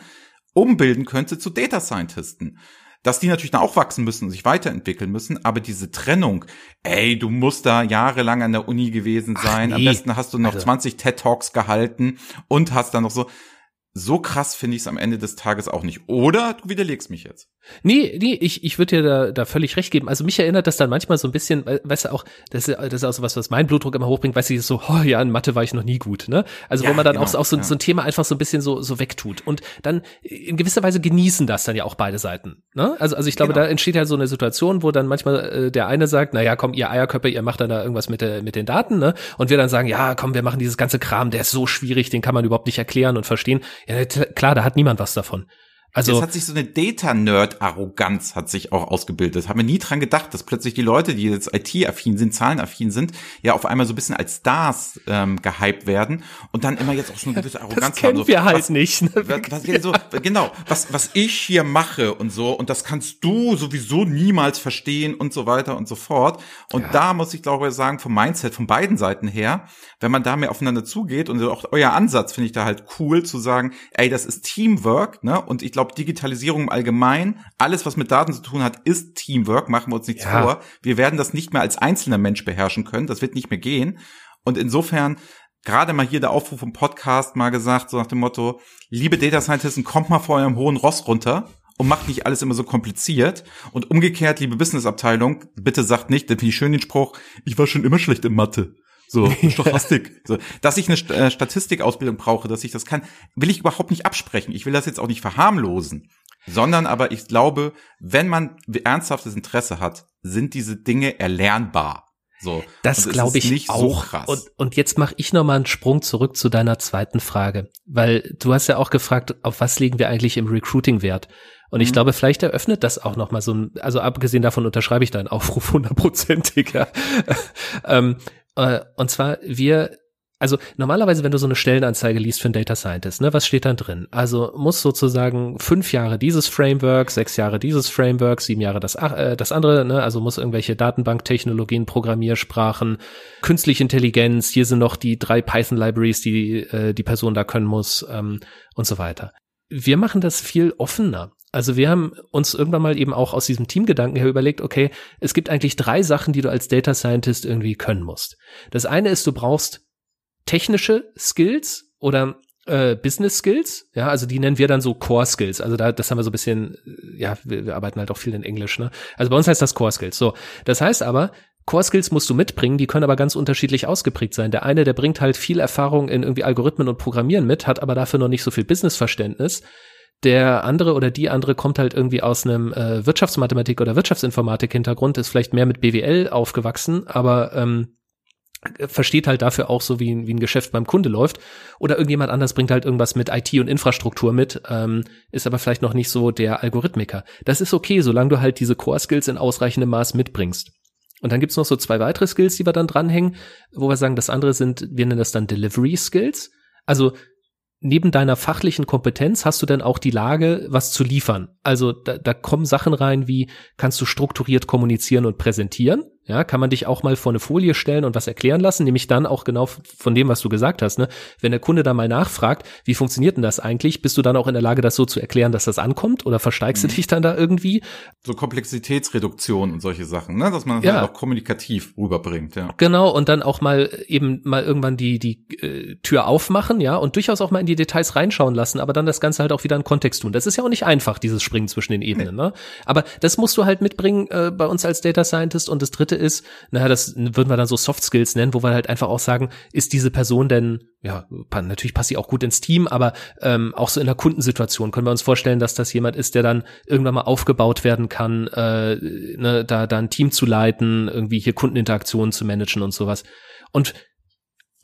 umbilden könnte zu Data Scientisten dass die natürlich dann auch wachsen müssen und sich weiterentwickeln müssen, aber diese Trennung, ey, du musst da jahrelang an der Uni gewesen sein, nee. am besten hast du noch also. 20 TED Talks gehalten und hast dann noch so, so krass finde ich es am Ende des Tages auch nicht. Oder du widerlegst mich jetzt. Nee, nee, ich, ich würde dir da, da völlig recht geben. Also mich erinnert das dann manchmal so ein bisschen, weißt du auch, das ist, das ist auch so was, was mein Blutdruck immer hochbringt, weißt du, so, oh ja, in Mathe war ich noch nie gut, ne? Also ja, wo man dann genau, auch, auch so, ja. so ein Thema einfach so ein bisschen so, so wegtut. Und dann in gewisser Weise genießen das dann ja auch beide Seiten. Ne? Also, also ich glaube, genau. da entsteht ja so eine Situation, wo dann manchmal äh, der eine sagt, na ja, komm, ihr Eierköpfe, ihr macht dann da irgendwas mit, der, mit den Daten, ne? Und wir dann sagen, ja, komm, wir machen dieses ganze Kram, der ist so schwierig, den kann man überhaupt nicht erklären und verstehen. Ja, klar, da hat niemand was davon. Also es hat sich so eine Data-Nerd-Arroganz hat sich auch ausgebildet. Haben wir nie dran gedacht, dass plötzlich die Leute, die jetzt IT-affin sind, Zahlenaffin sind, ja auf einmal so ein bisschen als Stars ähm, gehypt werden und dann immer jetzt auch so eine gewisse Arroganz das kennen haben. So, wir halt was, nicht. Ne? Was, was, so, genau, was, was ich hier mache und so und das kannst du sowieso niemals verstehen und so weiter und so fort. Und ja. da muss ich glaube ich sagen, vom Mindset von beiden Seiten her, wenn man da mehr aufeinander zugeht und auch euer Ansatz finde ich da halt cool zu sagen, ey, das ist Teamwork, ne? Und ich glaube glaube, Digitalisierung im Allgemeinen, alles, was mit Daten zu tun hat, ist Teamwork, machen wir uns nichts ja. vor. Wir werden das nicht mehr als einzelner Mensch beherrschen können, das wird nicht mehr gehen. Und insofern, gerade mal hier der Aufruf im Podcast mal gesagt, so nach dem Motto, liebe Data Scientisten, kommt mal vor eurem hohen Ross runter und macht nicht alles immer so kompliziert. Und umgekehrt, liebe Businessabteilung, bitte sagt nicht, denn finde ich schön den Spruch, ich war schon immer schlecht in Mathe. So, Stochastik. so, dass ich eine äh, Statistikausbildung brauche, dass ich das kann, will ich überhaupt nicht absprechen. Ich will das jetzt auch nicht verharmlosen. Sondern aber ich glaube, wenn man ernsthaftes Interesse hat, sind diese Dinge erlernbar. So. Das glaube ich nicht auch. So und, und jetzt mache ich noch mal einen Sprung zurück zu deiner zweiten Frage, weil du hast ja auch gefragt, auf was legen wir eigentlich im Recruiting Wert? Und ich mhm. glaube, vielleicht eröffnet das auch noch mal so ein, also abgesehen davon unterschreibe ich deinen Aufruf hundertprozentig. Ja. ähm, äh, und zwar, wir also normalerweise, wenn du so eine Stellenanzeige liest für einen Data Scientist, ne, was steht dann drin? Also muss sozusagen fünf Jahre dieses Framework, sechs Jahre dieses Framework, sieben Jahre das, äh, das andere, ne, also muss irgendwelche Datenbanktechnologien, Programmiersprachen, künstliche Intelligenz, hier sind noch die drei Python-Libraries, die äh, die Person da können muss ähm, und so weiter. Wir machen das viel offener. Also wir haben uns irgendwann mal eben auch aus diesem Teamgedanken her überlegt, okay, es gibt eigentlich drei Sachen, die du als Data Scientist irgendwie können musst. Das eine ist, du brauchst technische Skills oder äh, Business Skills, ja, also die nennen wir dann so Core Skills. Also da, das haben wir so ein bisschen, ja, wir, wir arbeiten halt auch viel in Englisch, ne? Also bei uns heißt das Core Skills. So, das heißt aber, Core Skills musst du mitbringen, die können aber ganz unterschiedlich ausgeprägt sein. Der eine, der bringt halt viel Erfahrung in irgendwie Algorithmen und Programmieren mit, hat aber dafür noch nicht so viel Businessverständnis der andere oder die andere kommt halt irgendwie aus einem äh, Wirtschaftsmathematik oder Wirtschaftsinformatik-Hintergrund, ist vielleicht mehr mit BWL aufgewachsen, aber ähm, versteht halt dafür auch so, wie, wie ein Geschäft beim Kunde läuft. Oder irgendjemand anders bringt halt irgendwas mit IT und Infrastruktur mit, ähm, ist aber vielleicht noch nicht so der Algorithmiker. Das ist okay, solange du halt diese Core-Skills in ausreichendem Maß mitbringst. Und dann gibt's noch so zwei weitere Skills, die wir dann dranhängen, wo wir sagen, das andere sind, wir nennen das dann Delivery Skills. Also neben deiner fachlichen Kompetenz hast du dann auch die Lage, was zu liefern. Also da, da kommen Sachen rein wie, kannst du strukturiert kommunizieren und präsentieren? Ja, kann man dich auch mal vor eine Folie stellen und was erklären lassen, nämlich dann auch genau von dem, was du gesagt hast. Ne? Wenn der Kunde da mal nachfragt, wie funktioniert denn das eigentlich, bist du dann auch in der Lage, das so zu erklären, dass das ankommt oder versteigst mhm. du dich dann da irgendwie? So Komplexitätsreduktion und solche Sachen, ne? dass man das ja. halt auch kommunikativ rüberbringt. Ja. Genau, und dann auch mal eben mal irgendwann die, die äh, Tür aufmachen, ja, und durchaus auch mal in die Details reinschauen lassen, aber dann das Ganze halt auch wieder in Kontext tun. Das ist ja auch nicht einfach, dieses Springen zwischen den Ebenen. Nee. Ne? Aber das musst du halt mitbringen äh, bei uns als Data Scientist und das dritte Dritte ist, naja, das würden wir dann so Soft Skills nennen, wo wir halt einfach auch sagen, ist diese Person denn, ja, natürlich passt sie auch gut ins Team, aber ähm, auch so in der Kundensituation können wir uns vorstellen, dass das jemand ist, der dann irgendwann mal aufgebaut werden kann, äh, ne, da, da ein Team zu leiten, irgendwie hier Kundeninteraktionen zu managen und sowas. Und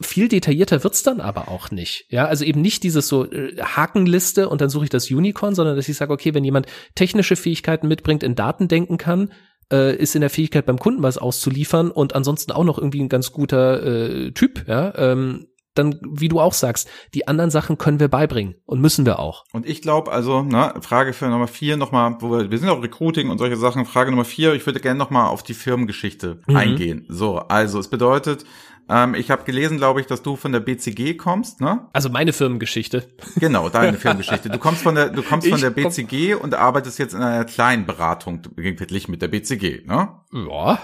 viel detaillierter wird's dann aber auch nicht. Ja, also eben nicht dieses so äh, Hakenliste und dann suche ich das Unicorn, sondern dass ich sage, okay, wenn jemand technische Fähigkeiten mitbringt, in Daten denken kann, äh, ist in der Fähigkeit beim Kunden was auszuliefern und ansonsten auch noch irgendwie ein ganz guter äh, Typ, ja, ähm, dann, wie du auch sagst, die anderen Sachen können wir beibringen und müssen wir auch. Und ich glaube, also, ne, Frage für Nummer vier nochmal, wo wir, wir sind auch Recruiting und solche Sachen. Frage Nummer vier, ich würde gerne nochmal auf die Firmengeschichte mhm. eingehen. So, also es bedeutet, ähm, ich habe gelesen, glaube ich, dass du von der BCG kommst, ne? Also meine Firmengeschichte. Genau, deine Firmengeschichte. Du kommst von der, du kommst ich von der BCG und arbeitest jetzt in einer kleinen Beratung, gegenwärtig mit der BCG, ne? Ja.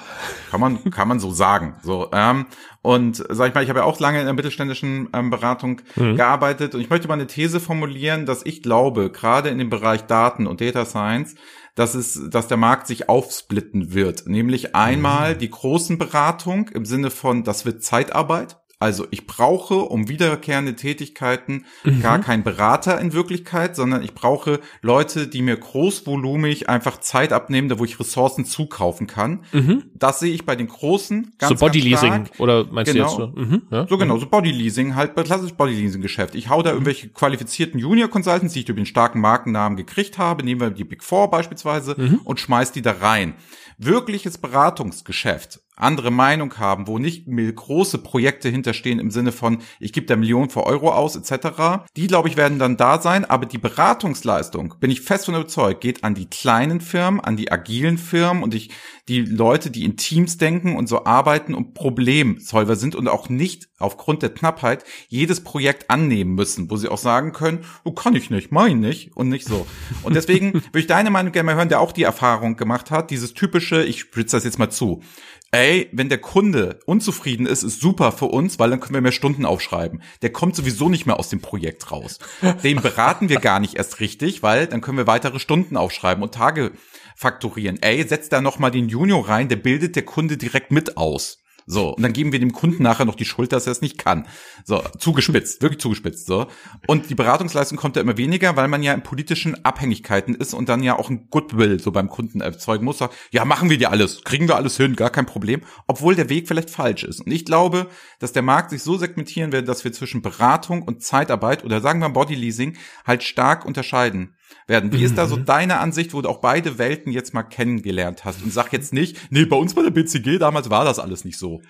Kann man, kann man so sagen. So, ähm, und sag ich mal, ich habe ja auch lange in der mittelständischen ähm, Beratung mhm. gearbeitet und ich möchte mal eine These formulieren, dass ich glaube, gerade in dem Bereich Daten und Data Science, dass es, dass der Markt sich aufsplitten wird. Nämlich einmal mhm. die großen Beratung im Sinne von, das wird Zeitarbeit. Also ich brauche um wiederkehrende Tätigkeiten mhm. gar keinen Berater in Wirklichkeit, sondern ich brauche Leute, die mir großvolumig einfach Zeit abnehmen, da wo ich Ressourcen zukaufen kann. Mhm. Das sehe ich bei den großen ganz So Bodyleasing oder meinst genau. du jetzt so? Mhm. Ja. So genau, so Bodyleasing, halt bei klassisch Bodyleasing Geschäft. Ich hau da mhm. irgendwelche qualifizierten Junior Consultants, die ich durch den starken Markennamen gekriegt habe, nehmen wir die Big Four beispielsweise mhm. und schmeiß die da rein wirkliches Beratungsgeschäft andere Meinung haben, wo nicht große Projekte hinterstehen im Sinne von, ich gebe da Millionen für Euro aus etc., die, glaube ich, werden dann da sein, aber die Beratungsleistung, bin ich fest von überzeugt, geht an die kleinen Firmen, an die agilen Firmen und ich, die Leute, die in Teams denken und so arbeiten und Problemsolver sind und auch nicht aufgrund der Knappheit jedes Projekt annehmen müssen, wo sie auch sagen können, oh, kann ich nicht, mein nicht und nicht so. Und deswegen würde ich deine Meinung gerne mal hören, der auch die Erfahrung gemacht hat, dieses typische, ich spitze das jetzt mal zu, ey, wenn der Kunde unzufrieden ist, ist super für uns, weil dann können wir mehr Stunden aufschreiben. Der kommt sowieso nicht mehr aus dem Projekt raus. Den beraten wir gar nicht erst richtig, weil dann können wir weitere Stunden aufschreiben und Tage fakturieren. Ey, setzt da noch mal den Junior rein, der bildet der Kunde direkt mit aus. So, und dann geben wir dem Kunden nachher noch die Schuld, dass er es nicht kann. So, zugespitzt, wirklich zugespitzt, so. Und die Beratungsleistung kommt ja immer weniger, weil man ja in politischen Abhängigkeiten ist und dann ja auch ein Goodwill so beim Kunden erzeugen muss. Ja, machen wir dir alles, kriegen wir alles hin, gar kein Problem, obwohl der Weg vielleicht falsch ist. Und ich glaube, dass der Markt sich so segmentieren wird, dass wir zwischen Beratung und Zeitarbeit oder sagen wir Bodyleasing halt stark unterscheiden werden. Wie mhm. ist da so mhm. deine Ansicht, wo du auch beide Welten jetzt mal kennengelernt hast? Und sag jetzt nicht, nee, bei uns bei der BCG damals war das alles nicht so.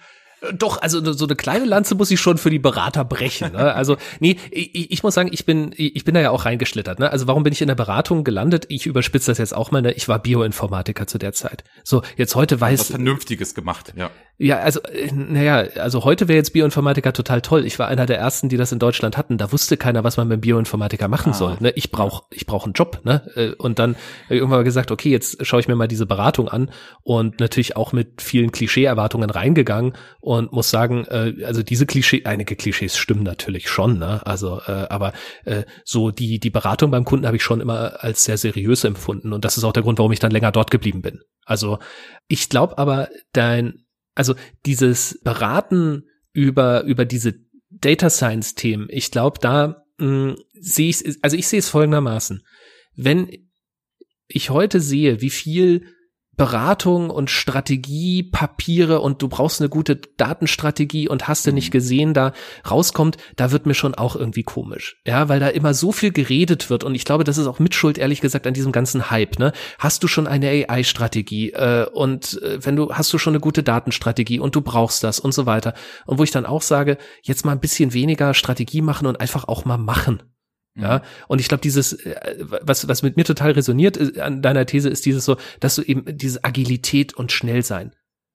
Doch, also so eine kleine Lanze muss ich schon für die Berater brechen. Ne? Also nee, ich, ich muss sagen, ich bin ich bin da ja auch reingeschlittert. Ne? Also warum bin ich in der Beratung gelandet? Ich überspitze das jetzt auch mal. Ne? Ich war Bioinformatiker zu der Zeit. So jetzt heute weiß was Vernünftiges gemacht. Ja. Ja, also äh, naja, also heute wäre jetzt Bioinformatiker total toll. Ich war einer der ersten, die das in Deutschland hatten. Da wusste keiner, was man mit Bioinformatiker machen ah. soll. Ne? Ich brauche ich brauche einen Job. Ne? Äh, und dann irgendwann mal gesagt, okay, jetzt schaue ich mir mal diese Beratung an und natürlich auch mit vielen Klischee-Erwartungen reingegangen und muss sagen, äh, also diese Klischee, einige Klischees stimmen natürlich schon, ne? Also, äh, aber äh, so die die Beratung beim Kunden habe ich schon immer als sehr seriös empfunden und das ist auch der Grund, warum ich dann länger dort geblieben bin. Also ich glaube aber, dein, also dieses Beraten über über diese Data Science Themen, ich glaube, da sehe ich, also ich sehe es folgendermaßen: Wenn ich heute sehe, wie viel Beratung und Strategie, Papiere und du brauchst eine gute Datenstrategie und hast du nicht mhm. gesehen, da rauskommt, da wird mir schon auch irgendwie komisch. Ja, weil da immer so viel geredet wird und ich glaube, das ist auch Mitschuld, ehrlich gesagt, an diesem ganzen Hype, ne? Hast du schon eine AI-Strategie äh, und äh, wenn du, hast du schon eine gute Datenstrategie und du brauchst das und so weiter. Und wo ich dann auch sage, jetzt mal ein bisschen weniger Strategie machen und einfach auch mal machen. Ja, und ich glaube, dieses, äh, was, was mit mir total resoniert äh, an deiner These, ist dieses so, dass du eben diese Agilität und schnell sein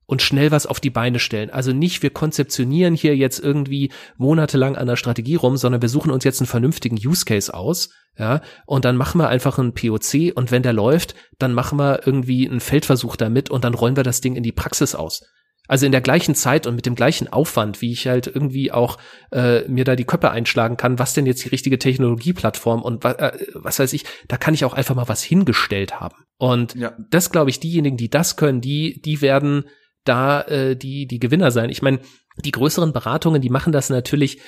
und schnell was auf die Beine stellen. Also nicht, wir konzeptionieren hier jetzt irgendwie monatelang an der Strategie rum, sondern wir suchen uns jetzt einen vernünftigen Use Case aus, ja, und dann machen wir einfach einen POC und wenn der läuft, dann machen wir irgendwie einen Feldversuch damit und dann rollen wir das Ding in die Praxis aus. Also in der gleichen Zeit und mit dem gleichen Aufwand, wie ich halt irgendwie auch äh, mir da die Köpfe einschlagen kann, was denn jetzt die richtige Technologieplattform und äh, was weiß ich, da kann ich auch einfach mal was hingestellt haben. Und ja. das glaube ich, diejenigen, die das können, die, die werden da äh, die, die Gewinner sein. Ich meine, die größeren Beratungen, die machen das natürlich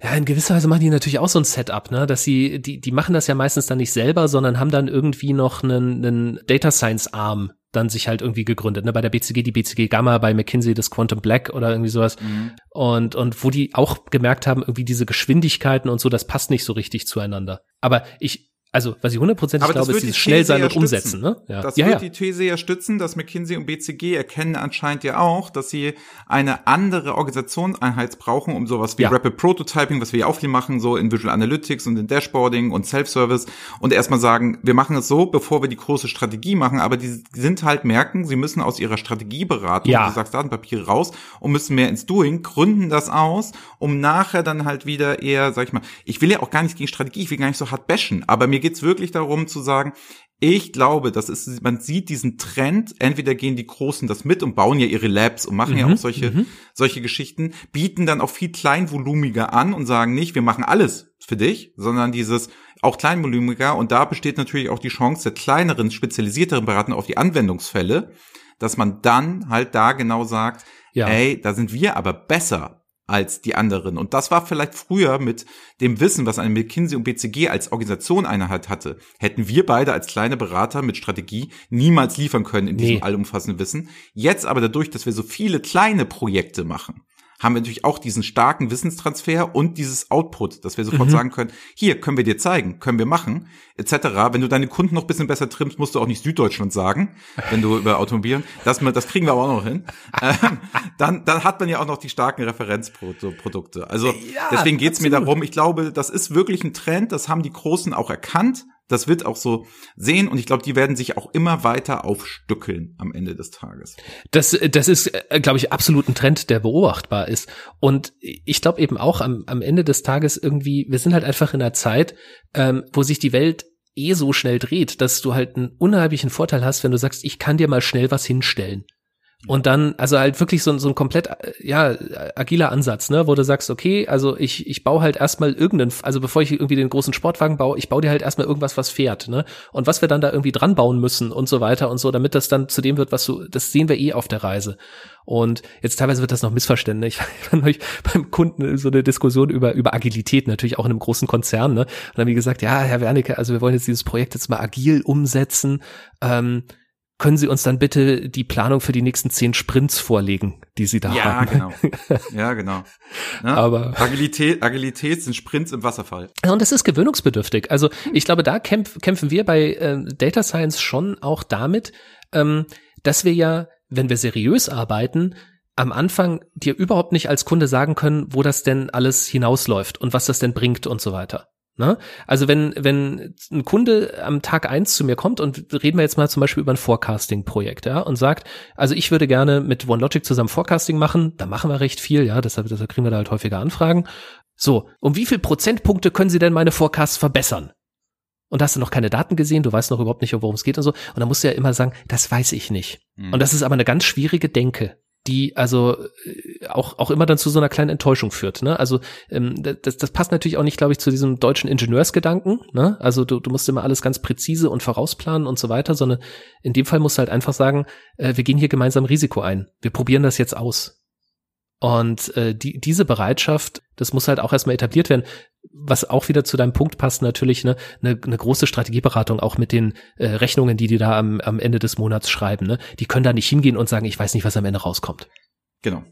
ja, in gewisser Weise machen die natürlich auch so ein Setup, ne, dass sie, die, die machen das ja meistens dann nicht selber, sondern haben dann irgendwie noch einen, einen Data Science Arm dann sich halt irgendwie gegründet. Ne? Bei der BCG die BCG Gamma, bei McKinsey das Quantum Black oder irgendwie sowas. Mhm. Und, und wo die auch gemerkt haben, irgendwie diese Geschwindigkeiten und so, das passt nicht so richtig zueinander. Aber ich, also, was ich hundertprozentig glaube, ist dieses schnell sein und umsetzen. Ne? Ja. Das ja, wird ja. die These ja stützen, dass McKinsey und BCG erkennen anscheinend ja auch, dass sie eine andere Organisationseinheit brauchen, um sowas wie ja. Rapid Prototyping, was wir ja auch viel machen, so in Visual Analytics und in Dashboarding und Self-Service und erstmal sagen, wir machen es so, bevor wir die große Strategie machen, aber die sind halt merken, sie müssen aus ihrer Strategieberatung, ja. du sagst Datenpapiere raus und müssen mehr ins Doing, gründen das aus, um nachher dann halt wieder eher, sag ich mal, ich will ja auch gar nicht gegen Strategie, ich will gar nicht so hart bashen, aber mir geht's wirklich darum zu sagen, ich glaube, das ist, man sieht diesen Trend, entweder gehen die Großen das mit und bauen ja ihre Labs und machen mhm, ja auch solche, mhm. solche Geschichten, bieten dann auch viel kleinvolumiger an und sagen nicht, wir machen alles für dich, sondern dieses auch kleinvolumiger und da besteht natürlich auch die Chance der kleineren, spezialisierteren Berater auf die Anwendungsfälle, dass man dann halt da genau sagt, ja. ey, da sind wir aber besser als die anderen. Und das war vielleicht früher mit dem Wissen, was eine McKinsey und BCG als Organisation einheit hatte, hätten wir beide als kleine Berater mit Strategie niemals liefern können in diesem nee. allumfassenden Wissen. Jetzt aber dadurch, dass wir so viele kleine Projekte machen, haben wir natürlich auch diesen starken Wissenstransfer und dieses Output, dass wir sofort mhm. sagen können, hier können wir dir zeigen, können wir machen, etc. Wenn du deine Kunden noch ein bisschen besser trimmst, musst du auch nicht Süddeutschland sagen, wenn du über Automobilen, das, das kriegen wir aber auch noch hin. Ähm, dann, dann hat man ja auch noch die starken Referenzprodukte. Also ja, deswegen geht's absolut. mir darum, ich glaube, das ist wirklich ein Trend, das haben die Großen auch erkannt das wird auch so sehen und ich glaube, die werden sich auch immer weiter aufstückeln am Ende des Tages. Das, das ist, äh, glaube ich, absolut ein Trend, der beobachtbar ist. Und ich glaube eben auch am, am Ende des Tages irgendwie, wir sind halt einfach in einer Zeit, ähm, wo sich die Welt eh so schnell dreht, dass du halt einen unheimlichen Vorteil hast, wenn du sagst, ich kann dir mal schnell was hinstellen. Und dann, also halt wirklich so, so ein komplett, ja, agiler Ansatz, ne, wo du sagst, okay, also ich, ich baue halt erstmal irgendeinen, also bevor ich irgendwie den großen Sportwagen baue, ich baue dir halt erstmal irgendwas, was fährt, ne? Und was wir dann da irgendwie dran bauen müssen und so weiter und so, damit das dann zu dem wird, was du, das sehen wir eh auf der Reise. Und jetzt teilweise wird das noch missverstanden. Ich fand euch beim Kunden so eine Diskussion über, über Agilität, natürlich auch in einem großen Konzern, ne? Und dann haben die gesagt, ja, Herr Wernicke, also wir wollen jetzt dieses Projekt jetzt mal agil umsetzen. Ähm, können Sie uns dann bitte die Planung für die nächsten zehn Sprints vorlegen, die Sie da ja, haben? Ja, genau. Ja, genau. Ja, Aber Agilität, Agilität sind Sprints im Wasserfall. Und das ist gewöhnungsbedürftig. Also ich glaube, da kämpf, kämpfen wir bei äh, Data Science schon auch damit, ähm, dass wir ja, wenn wir seriös arbeiten, am Anfang dir überhaupt nicht als Kunde sagen können, wo das denn alles hinausläuft und was das denn bringt und so weiter. Ne? Also wenn, wenn ein Kunde am Tag eins zu mir kommt und reden wir jetzt mal zum Beispiel über ein Forecasting-Projekt, ja, und sagt, also ich würde gerne mit OneLogic zusammen Forecasting machen, da machen wir recht viel, ja, deshalb, deshalb kriegen wir da halt häufiger Anfragen. So, um wie viel Prozentpunkte können Sie denn meine Forecasts verbessern? Und da hast du noch keine Daten gesehen, du weißt noch überhaupt nicht, worum es geht und so. Und dann musst du ja immer sagen, das weiß ich nicht. Mhm. Und das ist aber eine ganz schwierige Denke die also äh, auch auch immer dann zu so einer kleinen Enttäuschung führt. Ne? Also ähm, das, das passt natürlich auch nicht, glaube ich, zu diesem deutschen Ingenieursgedanken. Ne? Also du, du musst immer alles ganz präzise und vorausplanen und so weiter, sondern in dem Fall musst du halt einfach sagen, äh, wir gehen hier gemeinsam Risiko ein. Wir probieren das jetzt aus. Und äh, die, diese Bereitschaft, das muss halt auch erstmal etabliert werden was auch wieder zu deinem Punkt passt, natürlich ne, eine, eine große Strategieberatung auch mit den äh, Rechnungen, die die da am, am Ende des Monats schreiben. Ne? Die können da nicht hingehen und sagen, ich weiß nicht, was am Ende rauskommt. Genau.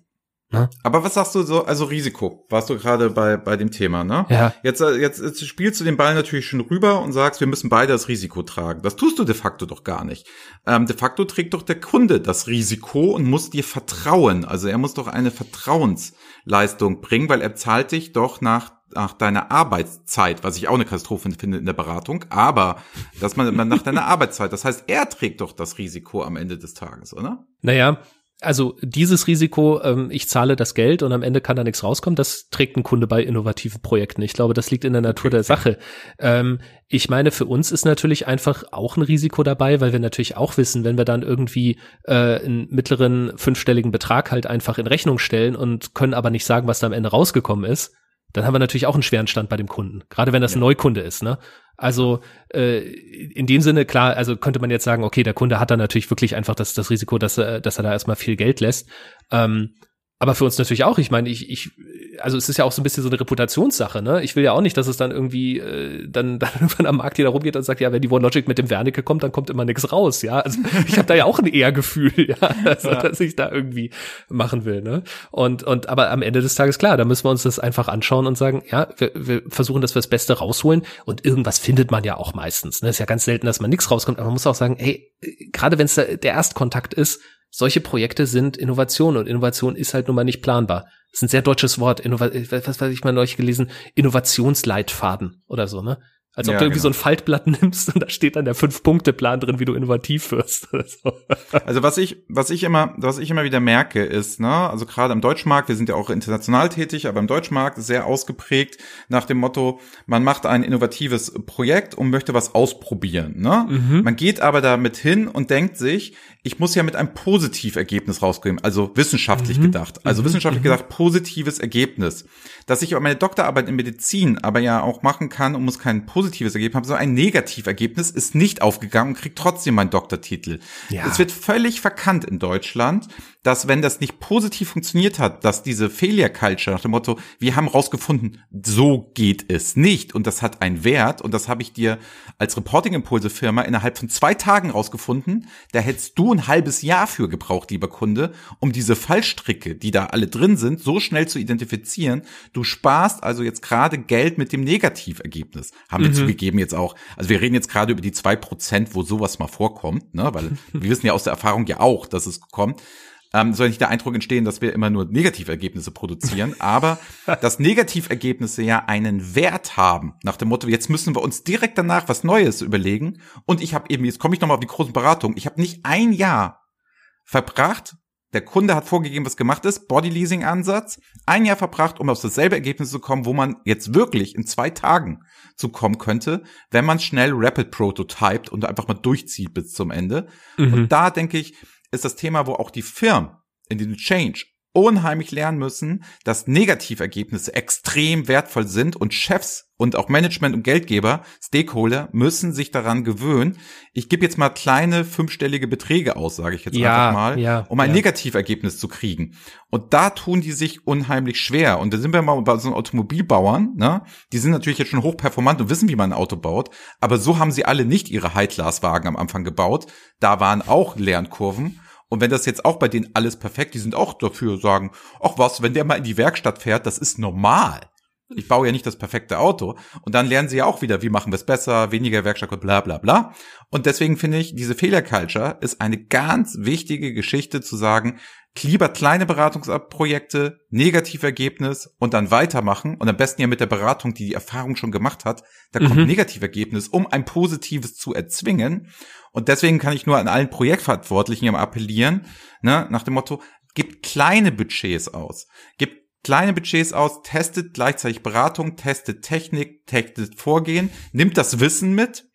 Ne? Aber was sagst du so, also Risiko, warst du gerade bei, bei dem Thema, ne? Ja. Jetzt, äh, jetzt, jetzt spielst du den Ball natürlich schon rüber und sagst, wir müssen beide das Risiko tragen. Das tust du de facto doch gar nicht. Ähm, de facto trägt doch der Kunde das Risiko und muss dir vertrauen. Also er muss doch eine Vertrauensleistung bringen, weil er zahlt dich doch nach nach deiner Arbeitszeit, was ich auch eine Katastrophe finde in der Beratung, aber dass man, man nach deiner Arbeitszeit, das heißt, er trägt doch das Risiko am Ende des Tages, oder? Naja, also dieses Risiko, ähm, ich zahle das Geld und am Ende kann da nichts rauskommen, das trägt ein Kunde bei innovativen Projekten. Ich glaube, das liegt in der Natur der Sache. Ähm, ich meine, für uns ist natürlich einfach auch ein Risiko dabei, weil wir natürlich auch wissen, wenn wir dann irgendwie äh, einen mittleren fünfstelligen Betrag halt einfach in Rechnung stellen und können aber nicht sagen, was da am Ende rausgekommen ist, dann haben wir natürlich auch einen schweren Stand bei dem Kunden, gerade wenn das ja. ein Neukunde ist. Ne? Also äh, in dem Sinne, klar, also könnte man jetzt sagen, okay, der Kunde hat dann natürlich wirklich einfach das, das Risiko, dass er, dass er da erstmal viel Geld lässt. Ähm, aber für uns natürlich auch, ich meine, ich, ich also es ist ja auch so ein bisschen so eine Reputationssache, ne? Ich will ja auch nicht, dass es dann irgendwie äh, dann, dann irgendwann am Markt jeder rumgeht und sagt, ja, wenn die OneLogic mit dem Wernicke kommt, dann kommt immer nichts raus, ja. Also ich habe da ja auch ein Ehrgefühl, ja, also, ja. dass ich da irgendwie machen will, ne? Und, und aber am Ende des Tages, klar, da müssen wir uns das einfach anschauen und sagen, ja, wir, wir versuchen, dass wir das Beste rausholen und irgendwas findet man ja auch meistens. Ne? Ist ja ganz selten, dass man nichts rauskommt, aber man muss auch sagen, hey, gerade wenn es der Erstkontakt ist, solche Projekte sind Innovation und Innovation ist halt nun mal nicht planbar. Das ist ein sehr deutsches Wort. Innova was weiß ich mal neulich gelesen? Innovationsleitfaden oder so, ne? Als ob ja, du irgendwie genau. so ein Faltblatt nimmst und da steht dann der Fünf-Punkte-Plan drin, wie du innovativ wirst. so. Also was ich, was ich immer, was ich immer wieder merke, ist, ne, also gerade am Deutschmarkt, wir sind ja auch international tätig, aber im Deutschmarkt ist sehr ausgeprägt nach dem Motto, man macht ein innovatives Projekt und möchte was ausprobieren. Ne? Mhm. Man geht aber damit hin und denkt sich, ich muss ja mit einem Positivergebnis rausgehen, also wissenschaftlich mhm. gedacht. Also mhm. wissenschaftlich mhm. gedacht positives Ergebnis. Dass ich meine Doktorarbeit in Medizin aber ja auch machen kann und muss kein positives Ergebnis haben, sondern ein Negativergebnis ist nicht aufgegangen und kriegt trotzdem meinen Doktortitel. Ja. Es wird völlig verkannt in Deutschland, dass wenn das nicht positiv funktioniert hat, dass diese Failure Culture nach dem Motto, wir haben rausgefunden, so geht es nicht und das hat einen Wert und das habe ich dir als Reporting Impulse Firma innerhalb von zwei Tagen rausgefunden, da hättest du ein halbes Jahr für gebraucht, lieber Kunde, um diese Fallstricke, die da alle drin sind, so schnell zu identifizieren. Du sparst also jetzt gerade Geld mit dem Negativergebnis. Haben mhm. wir zugegeben jetzt auch. Also wir reden jetzt gerade über die zwei Prozent, wo sowas mal vorkommt, ne, weil wir wissen ja aus der Erfahrung ja auch, dass es kommt ähm, soll nicht der Eindruck entstehen, dass wir immer nur Negativergebnisse produzieren, aber dass Negativergebnisse ja einen Wert haben, nach dem Motto, jetzt müssen wir uns direkt danach was Neues überlegen. Und ich habe eben, jetzt komme ich nochmal auf die großen Beratungen, ich habe nicht ein Jahr verbracht, der Kunde hat vorgegeben, was gemacht ist, Bodyleasing-Ansatz, ein Jahr verbracht, um auf dasselbe Ergebnis zu kommen, wo man jetzt wirklich in zwei Tagen zu kommen könnte, wenn man schnell Rapid Prototyped und einfach mal durchzieht bis zum Ende. Mhm. Und da denke ich, ist das Thema, wo auch die Firmen in den Change unheimlich lernen müssen, dass Negativergebnisse extrem wertvoll sind und Chefs und auch Management und Geldgeber, Stakeholder müssen sich daran gewöhnen. Ich gebe jetzt mal kleine fünfstellige Beträge aus, sage ich jetzt ja, einfach mal, ja, um ein ja. Negativergebnis zu kriegen. Und da tun die sich unheimlich schwer. Und da sind wir mal bei so Automobilbauern, ne? Die sind natürlich jetzt schon hochperformant und wissen, wie man ein Auto baut. Aber so haben sie alle nicht ihre High-Class-Wagen am Anfang gebaut. Da waren auch Lernkurven. Und wenn das jetzt auch bei denen alles perfekt, die sind auch dafür sagen, ach was, wenn der mal in die Werkstatt fährt, das ist normal. Ich baue ja nicht das perfekte Auto. Und dann lernen sie ja auch wieder, wie machen wir es besser, weniger Werkstatt, bla bla bla. Und deswegen finde ich, diese Fehlerculture ist eine ganz wichtige Geschichte zu sagen, lieber kleine Beratungsprojekte, Negativergebnis und dann weitermachen und am besten ja mit der Beratung, die die Erfahrung schon gemacht hat, da kommt mhm. Negativergebnis, um ein positives zu erzwingen. Und deswegen kann ich nur an allen Projektverantwortlichen appellieren, ne, nach dem Motto, gibt kleine Budgets aus, gibt kleine Budgets aus, testet gleichzeitig Beratung, testet Technik, testet Vorgehen, nimmt das Wissen mit,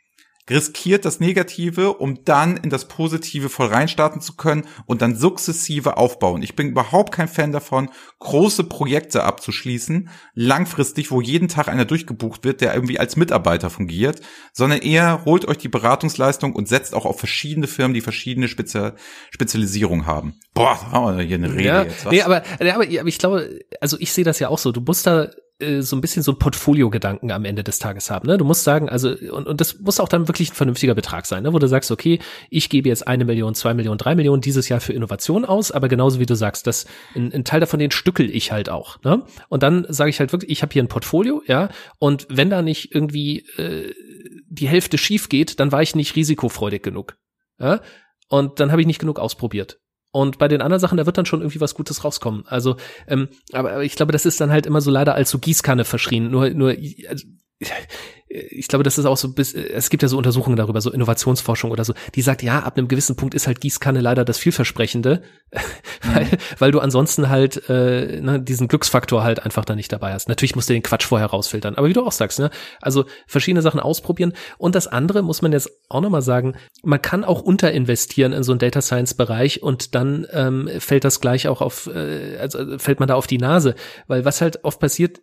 riskiert das Negative, um dann in das Positive voll reinstarten zu können und dann sukzessive aufbauen. Ich bin überhaupt kein Fan davon, große Projekte abzuschließen, langfristig, wo jeden Tag einer durchgebucht wird, der irgendwie als Mitarbeiter fungiert, sondern eher holt euch die Beratungsleistung und setzt auch auf verschiedene Firmen, die verschiedene Spezi Spezialisierung haben. Boah, haben wir hier eine Rede ja, jetzt. Was? Nee, aber, aber, ich glaube, also ich sehe das ja auch so. Du musst da so ein bisschen so ein Portfolio-Gedanken am Ende des Tages haben. Ne? Du musst sagen, also, und, und das muss auch dann wirklich ein vernünftiger Betrag sein, ne? wo du sagst, okay, ich gebe jetzt eine Million, zwei Millionen, drei Millionen dieses Jahr für Innovation aus, aber genauso wie du sagst, dass ein, ein Teil davon den stückel ich halt auch. Ne? Und dann sage ich halt wirklich, ich habe hier ein Portfolio, ja, und wenn da nicht irgendwie äh, die Hälfte schief geht, dann war ich nicht risikofreudig genug. Ja? Und dann habe ich nicht genug ausprobiert. Und bei den anderen Sachen, da wird dann schon irgendwie was Gutes rauskommen. Also, ähm, aber, aber ich glaube, das ist dann halt immer so leider als so Gießkanne verschrien. Nur, nur, also, ich glaube, das ist auch so, bis, es gibt ja so Untersuchungen darüber, so Innovationsforschung oder so, die sagt, ja, ab einem gewissen Punkt ist halt Gießkanne leider das vielversprechende, weil, mhm. weil du ansonsten halt äh, ne, diesen Glücksfaktor halt einfach da nicht dabei hast. Natürlich musst du den Quatsch vorher rausfiltern, aber wie du auch sagst, ne, also verschiedene Sachen ausprobieren. Und das andere muss man jetzt auch nochmal sagen, man kann auch unterinvestieren in so einen Data Science Bereich und dann ähm, fällt das gleich auch auf, äh, also fällt man da auf die Nase, weil was halt oft passiert,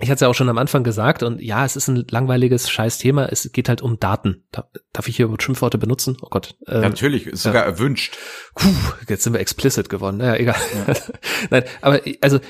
ich hatte es ja auch schon am Anfang gesagt und ja, es ist ein langweiliges Scheiß-Thema. Es geht halt um Daten. Darf ich hier Schimpfworte benutzen? Oh Gott. Ähm, Natürlich, ist sogar ja. erwünscht. Puh, jetzt sind wir explicit geworden. Naja, egal. Ja. Nein, aber also,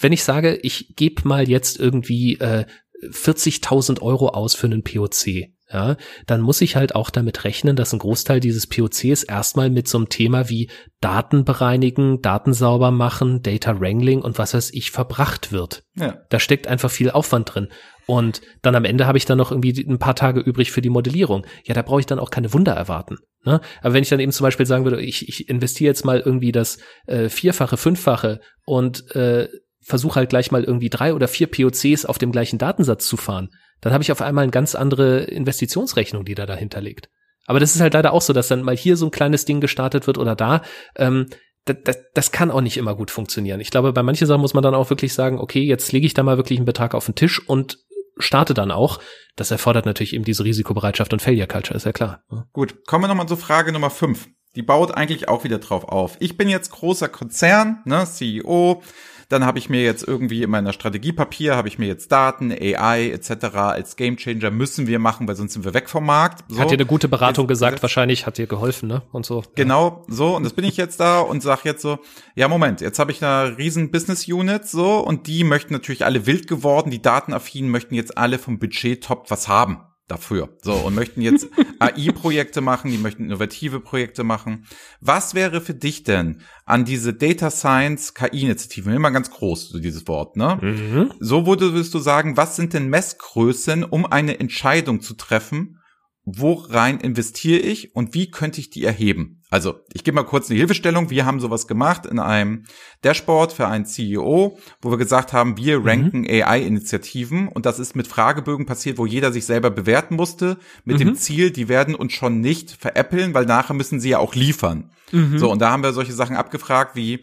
wenn ich sage, ich gebe mal jetzt irgendwie äh, 40.000 Euro aus für einen POC, ja, dann muss ich halt auch damit rechnen, dass ein Großteil dieses POCs erstmal mit so einem Thema wie Daten bereinigen, Daten sauber machen, Data Wrangling und was weiß ich verbracht wird. Ja. Da steckt einfach viel Aufwand drin. Und dann am Ende habe ich dann noch irgendwie ein paar Tage übrig für die Modellierung. Ja, da brauche ich dann auch keine Wunder erwarten. Ne? Aber wenn ich dann eben zum Beispiel sagen würde, ich, ich investiere jetzt mal irgendwie das äh, Vierfache, Fünffache und äh, versuche halt gleich mal irgendwie drei oder vier POCs auf dem gleichen Datensatz zu fahren, dann habe ich auf einmal eine ganz andere Investitionsrechnung, die da dahinter liegt. Aber das ist halt leider auch so, dass dann mal hier so ein kleines Ding gestartet wird oder da. Ähm, das, das, das kann auch nicht immer gut funktionieren. Ich glaube, bei manchen Sachen muss man dann auch wirklich sagen, okay, jetzt lege ich da mal wirklich einen Betrag auf den Tisch und starte dann auch. Das erfordert natürlich eben diese Risikobereitschaft und Failure Culture, ist ja klar. Gut, kommen wir nochmal zur Frage Nummer fünf. Die baut eigentlich auch wieder drauf auf. Ich bin jetzt großer Konzern, ne, CEO, dann habe ich mir jetzt irgendwie in meiner Strategiepapier, habe ich mir jetzt Daten, AI etc. als Gamechanger müssen wir machen, weil sonst sind wir weg vom Markt. So. Hat dir eine gute Beratung jetzt, gesagt, jetzt, wahrscheinlich hat dir geholfen, ne? Und so. Genau, so. Und das bin ich jetzt da und sag jetzt so, ja Moment, jetzt habe ich eine riesen Business Unit so und die möchten natürlich alle wild geworden, die Datenaffinen möchten jetzt alle vom Budget top was haben dafür. So, und möchten jetzt AI-Projekte machen, die möchten innovative Projekte machen. Was wäre für dich denn an diese Data Science KI-Initiativen, immer ganz groß, so dieses Wort, ne? Mhm. So würde, würdest du sagen, was sind denn Messgrößen, um eine Entscheidung zu treffen, wo rein investiere ich und wie könnte ich die erheben? Also, ich gebe mal kurz eine Hilfestellung. Wir haben sowas gemacht in einem Dashboard für einen CEO, wo wir gesagt haben, wir mhm. ranken mhm. AI-Initiativen und das ist mit Fragebögen passiert, wo jeder sich selber bewerten musste, mit mhm. dem Ziel, die werden uns schon nicht veräppeln, weil nachher müssen sie ja auch liefern. Mhm. So, und da haben wir solche Sachen abgefragt wie,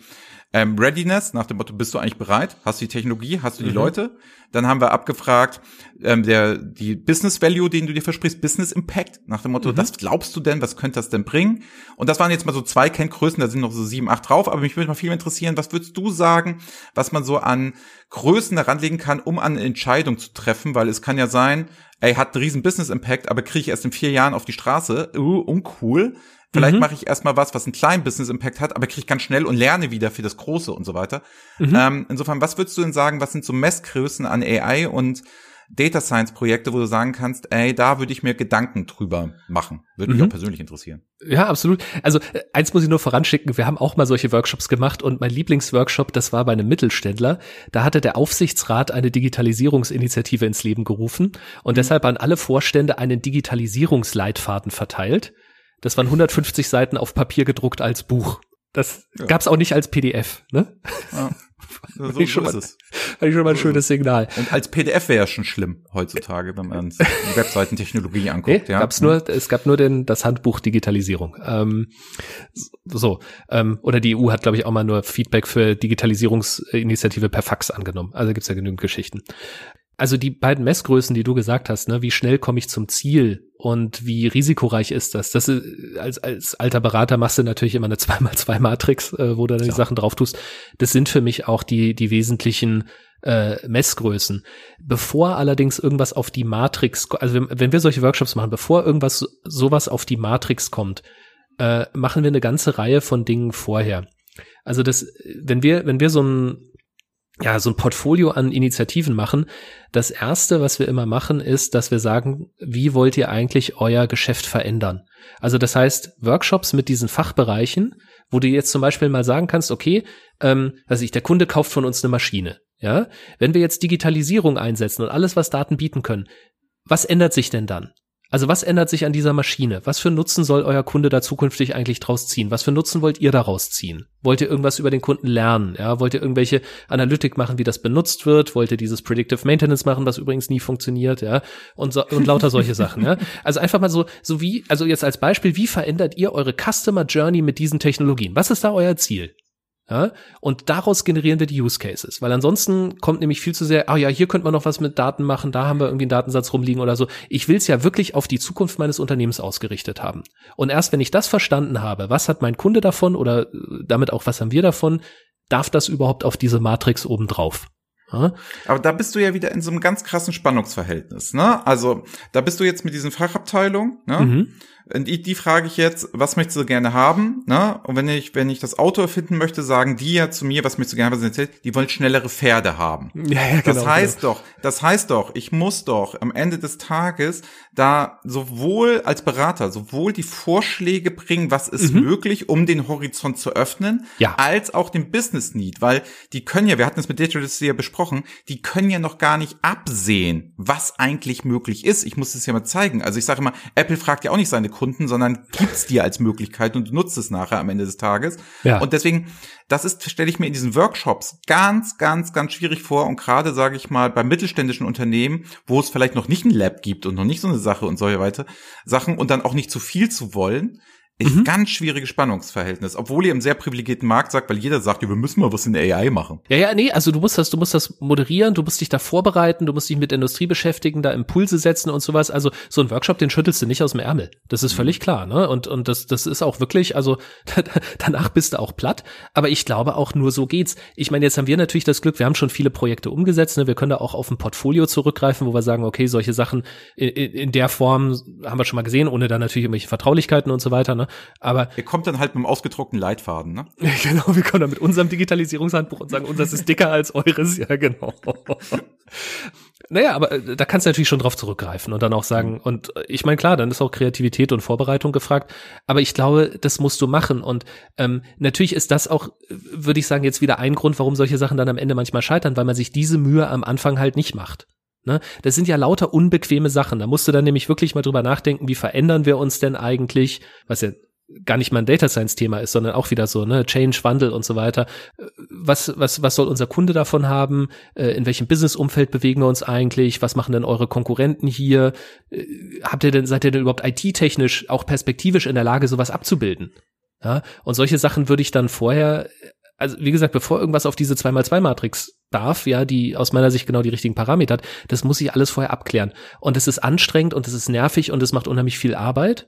ähm, Readiness, nach dem Motto, bist du eigentlich bereit? Hast du die Technologie? Hast du die mhm. Leute? Dann haben wir abgefragt, ähm, der, die Business Value, den du dir versprichst, Business Impact, nach dem Motto, mhm. was glaubst du denn, was könnte das denn bringen? Und das waren jetzt mal so zwei Kenngrößen, da sind noch so sieben, acht drauf, aber mich würde mal viel interessieren, was würdest du sagen, was man so an Größen heranlegen kann, um an eine Entscheidung zu treffen, weil es kann ja sein, ey, hat einen riesen Business Impact, aber kriege ich erst in vier Jahren auf die Straße, uh, uncool. Vielleicht mhm. mache ich erstmal was, was einen kleinen Business Impact hat, aber kriege ganz schnell und lerne wieder für das Große und so weiter. Mhm. Ähm, insofern, was würdest du denn sagen, was sind so Messgrößen an AI und Data Science Projekte, wo du sagen kannst, ey, da würde ich mir Gedanken drüber machen. Würde mich mhm. auch persönlich interessieren. Ja, absolut. Also äh, eins muss ich nur voranschicken, wir haben auch mal solche Workshops gemacht und mein Lieblingsworkshop, das war bei einem Mittelständler. Da hatte der Aufsichtsrat eine Digitalisierungsinitiative ins Leben gerufen und mhm. deshalb an alle Vorstände einen Digitalisierungsleitfaden verteilt. Das waren 150 Seiten auf Papier gedruckt als Buch. Das ja. gab's auch nicht als PDF, ne? Ja. So, so, so ist es. Hatte ich schon mal ein schönes Signal. Und als PDF wäre ja schon schlimm heutzutage, wenn man die Webseitentechnologie anguckt. Nee, ja. gab's nur, es gab nur den, das Handbuch Digitalisierung. Ähm, so. Ähm, oder die EU hat, glaube ich, auch mal nur Feedback für Digitalisierungsinitiative per Fax angenommen. Also gibt's ja genügend Geschichten. Also die beiden Messgrößen, die du gesagt hast, ne, wie schnell komme ich zum Ziel und wie risikoreich ist das? Das ist, als, als alter Berater machst du natürlich immer eine 2x2 Matrix, äh, wo du dann ja. die Sachen drauf tust. Das sind für mich auch die, die wesentlichen äh, Messgrößen. Bevor allerdings irgendwas auf die Matrix, also wenn, wenn wir solche Workshops machen, bevor irgendwas sowas auf die Matrix kommt, äh, machen wir eine ganze Reihe von Dingen vorher. Also das, wenn wir, wenn wir so ein ja, so ein Portfolio an Initiativen machen. Das erste, was wir immer machen, ist, dass wir sagen, wie wollt ihr eigentlich euer Geschäft verändern? Also das heißt, Workshops mit diesen Fachbereichen, wo du jetzt zum Beispiel mal sagen kannst, okay, ähm, also ich, der Kunde kauft von uns eine Maschine. Ja, wenn wir jetzt Digitalisierung einsetzen und alles, was Daten bieten können, was ändert sich denn dann? Also was ändert sich an dieser Maschine? Was für Nutzen soll euer Kunde da zukünftig eigentlich draus ziehen? Was für Nutzen wollt ihr daraus ziehen? Wollt ihr irgendwas über den Kunden lernen? Ja, wollt ihr irgendwelche Analytik machen, wie das benutzt wird? Wollt ihr dieses Predictive Maintenance machen, was übrigens nie funktioniert? Ja, und, so, und lauter solche Sachen. Ja, also einfach mal so, so wie, also jetzt als Beispiel, wie verändert ihr eure Customer Journey mit diesen Technologien? Was ist da euer Ziel? Ja, und daraus generieren wir die Use Cases, weil ansonsten kommt nämlich viel zu sehr, ah oh ja, hier könnte man noch was mit Daten machen, da haben wir irgendwie einen Datensatz rumliegen oder so. Ich will es ja wirklich auf die Zukunft meines Unternehmens ausgerichtet haben. Und erst wenn ich das verstanden habe, was hat mein Kunde davon oder äh, damit auch was haben wir davon, darf das überhaupt auf diese Matrix oben drauf. Aber da bist du ja wieder in so einem ganz krassen Spannungsverhältnis, ne? Also, da bist du jetzt mit diesen Fachabteilungen, ne? Mhm. Und die, die frage ich jetzt, was möchtest du gerne haben? Ne? Und wenn ich, wenn ich das Auto erfinden möchte, sagen die ja zu mir, was möchtest du gerne haben? Erzählt, die wollen schnellere Pferde haben. Ja, ja, genau, das heißt genau. doch, das heißt doch, ich muss doch am Ende des Tages da sowohl als Berater, sowohl die Vorschläge bringen, was ist mhm. möglich, um den Horizont zu öffnen, ja. als auch den Business Need, weil die können ja, wir hatten es mit Digital ja besprochen, die können ja noch gar nicht absehen, was eigentlich möglich ist. Ich muss es ja mal zeigen. Also ich sage immer, Apple fragt ja auch nicht seine Kunden, sondern gibt's dir als Möglichkeit und du nutzt es nachher am Ende des Tages. Ja. Und deswegen, das ist, stelle ich mir in diesen Workshops ganz, ganz, ganz schwierig vor. Und gerade, sage ich mal, bei mittelständischen Unternehmen, wo es vielleicht noch nicht ein Lab gibt und noch nicht so eine Sache und solche weiter Sachen und dann auch nicht zu viel zu wollen, ist mhm. ganz schwieriges Spannungsverhältnis, obwohl ihr im sehr privilegierten Markt sagt, weil jeder sagt, ja, wir müssen mal was in der AI machen. Ja, ja, nee, also du musst das, du musst das moderieren, du musst dich da vorbereiten, du musst dich mit Industrie beschäftigen, da Impulse setzen und sowas. Also so ein Workshop, den schüttelst du nicht aus dem Ärmel. Das ist mhm. völlig klar, ne? Und und das das ist auch wirklich, also danach bist du auch platt. Aber ich glaube auch nur so geht's. Ich meine, jetzt haben wir natürlich das Glück, wir haben schon viele Projekte umgesetzt, ne? Wir können da auch auf ein Portfolio zurückgreifen, wo wir sagen, okay, solche Sachen in, in der Form haben wir schon mal gesehen, ohne da natürlich irgendwelche Vertraulichkeiten und so weiter, ne? Aber ihr kommt dann halt mit einem ausgedruckten Leitfaden, ne? genau, wir kommen dann mit unserem Digitalisierungshandbuch und sagen, unseres ist dicker als eures. Ja, genau. naja, aber äh, da kannst du natürlich schon drauf zurückgreifen und dann auch sagen, und äh, ich meine, klar, dann ist auch Kreativität und Vorbereitung gefragt, aber ich glaube, das musst du machen. Und ähm, natürlich ist das auch, würde ich sagen, jetzt wieder ein Grund, warum solche Sachen dann am Ende manchmal scheitern, weil man sich diese Mühe am Anfang halt nicht macht. Ne? Das sind ja lauter unbequeme Sachen. Da musst du dann nämlich wirklich mal drüber nachdenken, wie verändern wir uns denn eigentlich, was ja gar nicht mal ein Data Science Thema ist, sondern auch wieder so, ne, Change, Wandel und so weiter. Was, was, was soll unser Kunde davon haben? Äh, in welchem Business-Umfeld bewegen wir uns eigentlich? Was machen denn eure Konkurrenten hier? Äh, habt ihr denn, seid ihr denn überhaupt IT-technisch auch perspektivisch in der Lage, sowas abzubilden? Ja, und solche Sachen würde ich dann vorher, also wie gesagt, bevor irgendwas auf diese 2x2-Matrix darf, ja, die aus meiner Sicht genau die richtigen Parameter hat, das muss ich alles vorher abklären. Und es ist anstrengend und es ist nervig und es macht unheimlich viel Arbeit.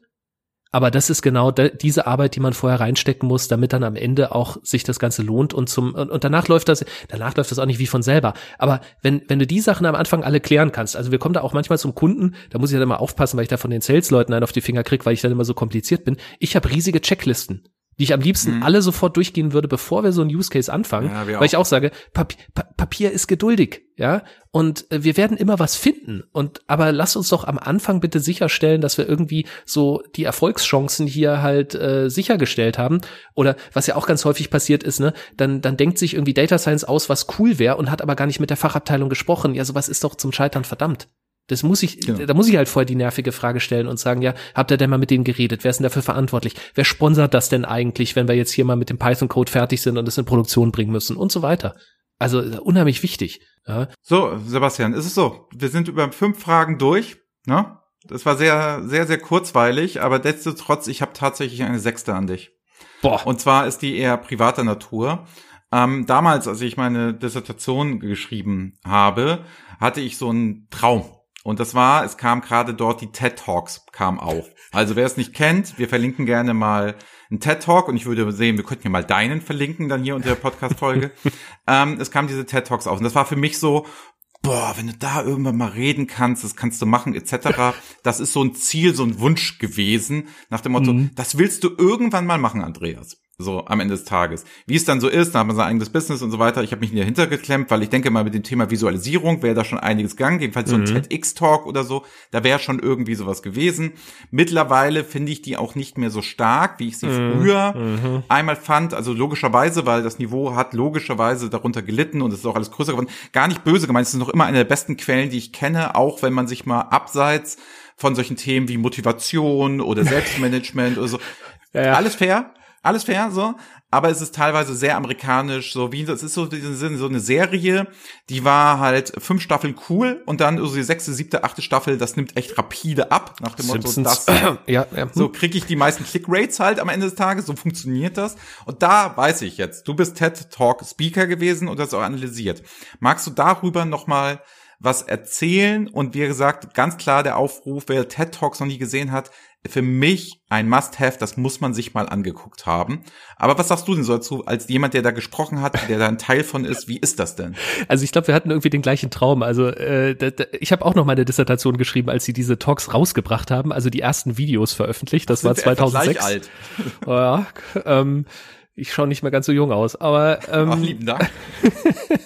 Aber das ist genau diese Arbeit, die man vorher reinstecken muss, damit dann am Ende auch sich das Ganze lohnt und zum und, und danach läuft das, danach läuft das auch nicht wie von selber. Aber wenn wenn du die Sachen am Anfang alle klären kannst, also wir kommen da auch manchmal zum Kunden, da muss ich dann immer aufpassen, weil ich da von den Sales-Leuten einen auf die Finger krieg, weil ich dann immer so kompliziert bin. Ich habe riesige Checklisten die ich am liebsten mhm. alle sofort durchgehen würde, bevor wir so einen Use Case anfangen, ja, weil auch. ich auch sage, Papier, pa Papier ist geduldig, ja, und äh, wir werden immer was finden und aber lass uns doch am Anfang bitte sicherstellen, dass wir irgendwie so die Erfolgschancen hier halt äh, sichergestellt haben oder was ja auch ganz häufig passiert ist, ne, dann dann denkt sich irgendwie Data Science aus, was cool wäre und hat aber gar nicht mit der Fachabteilung gesprochen. Ja, sowas ist doch zum Scheitern verdammt. Das muss ich, genau. da muss ich halt vorher die nervige Frage stellen und sagen, ja, habt ihr denn mal mit denen geredet? Wer ist denn dafür verantwortlich? Wer sponsert das denn eigentlich, wenn wir jetzt hier mal mit dem Python-Code fertig sind und es in Produktion bringen müssen und so weiter? Also unheimlich wichtig. Ja. So, Sebastian, ist es so. Wir sind über fünf Fragen durch. Ne? Das war sehr, sehr, sehr kurzweilig, aber nichtsdestotrotz, ich habe tatsächlich eine sechste an dich. Boah. Und zwar ist die eher privater Natur. Ähm, damals, als ich meine Dissertation geschrieben habe, hatte ich so einen Traum. Und das war, es kam gerade dort die TED Talks kam auf. Also wer es nicht kennt, wir verlinken gerne mal einen TED Talk und ich würde sehen, wir könnten ja mal deinen verlinken dann hier unter der Podcast Folge. ähm, es kam diese TED Talks auf und das war für mich so, boah, wenn du da irgendwann mal reden kannst, das kannst du machen etc. Das ist so ein Ziel, so ein Wunsch gewesen nach dem Motto, mhm. das willst du irgendwann mal machen, Andreas. So am Ende des Tages. Wie es dann so ist, da hat man sein eigenes Business und so weiter. Ich habe mich dahinter geklemmt, weil ich denke mal mit dem Thema Visualisierung wäre da schon einiges gegangen. Jedenfalls so ein mhm. TEDx-Talk oder so, da wäre schon irgendwie sowas gewesen. Mittlerweile finde ich die auch nicht mehr so stark, wie ich sie mhm. früher mhm. einmal fand. Also logischerweise, weil das Niveau hat logischerweise darunter gelitten und es ist auch alles größer geworden. Gar nicht böse gemeint, es ist noch immer eine der besten Quellen, die ich kenne, auch wenn man sich mal abseits von solchen Themen wie Motivation oder Selbstmanagement oder so. Ja, ja. Alles fair alles fair, so. Aber es ist teilweise sehr amerikanisch, so wie, es ist so, so eine Serie, die war halt fünf Staffeln cool und dann so die sechste, siebte, achte Staffel, das nimmt echt rapide ab, nach dem Simpsons. Motto, das, ja, ja. so kriege ich die meisten Click-Rates halt am Ende des Tages, so funktioniert das. Und da weiß ich jetzt, du bist TED Talk Speaker gewesen und das auch analysiert. Magst du darüber nochmal was erzählen? Und wie gesagt, ganz klar der Aufruf, wer TED Talks noch nie gesehen hat, für mich ein Must-Have, das muss man sich mal angeguckt haben. Aber was sagst du denn so dazu, als jemand, der da gesprochen hat, der da ein Teil von ist, wie ist das denn? Also ich glaube, wir hatten irgendwie den gleichen Traum. Also äh, da, da, ich habe auch noch meine Dissertation geschrieben, als sie diese Talks rausgebracht haben, also die ersten Videos veröffentlicht. Das, das war 2006. alt. ja, ähm, ich schaue nicht mehr ganz so jung aus, aber ähm, Ach, lieben Dank.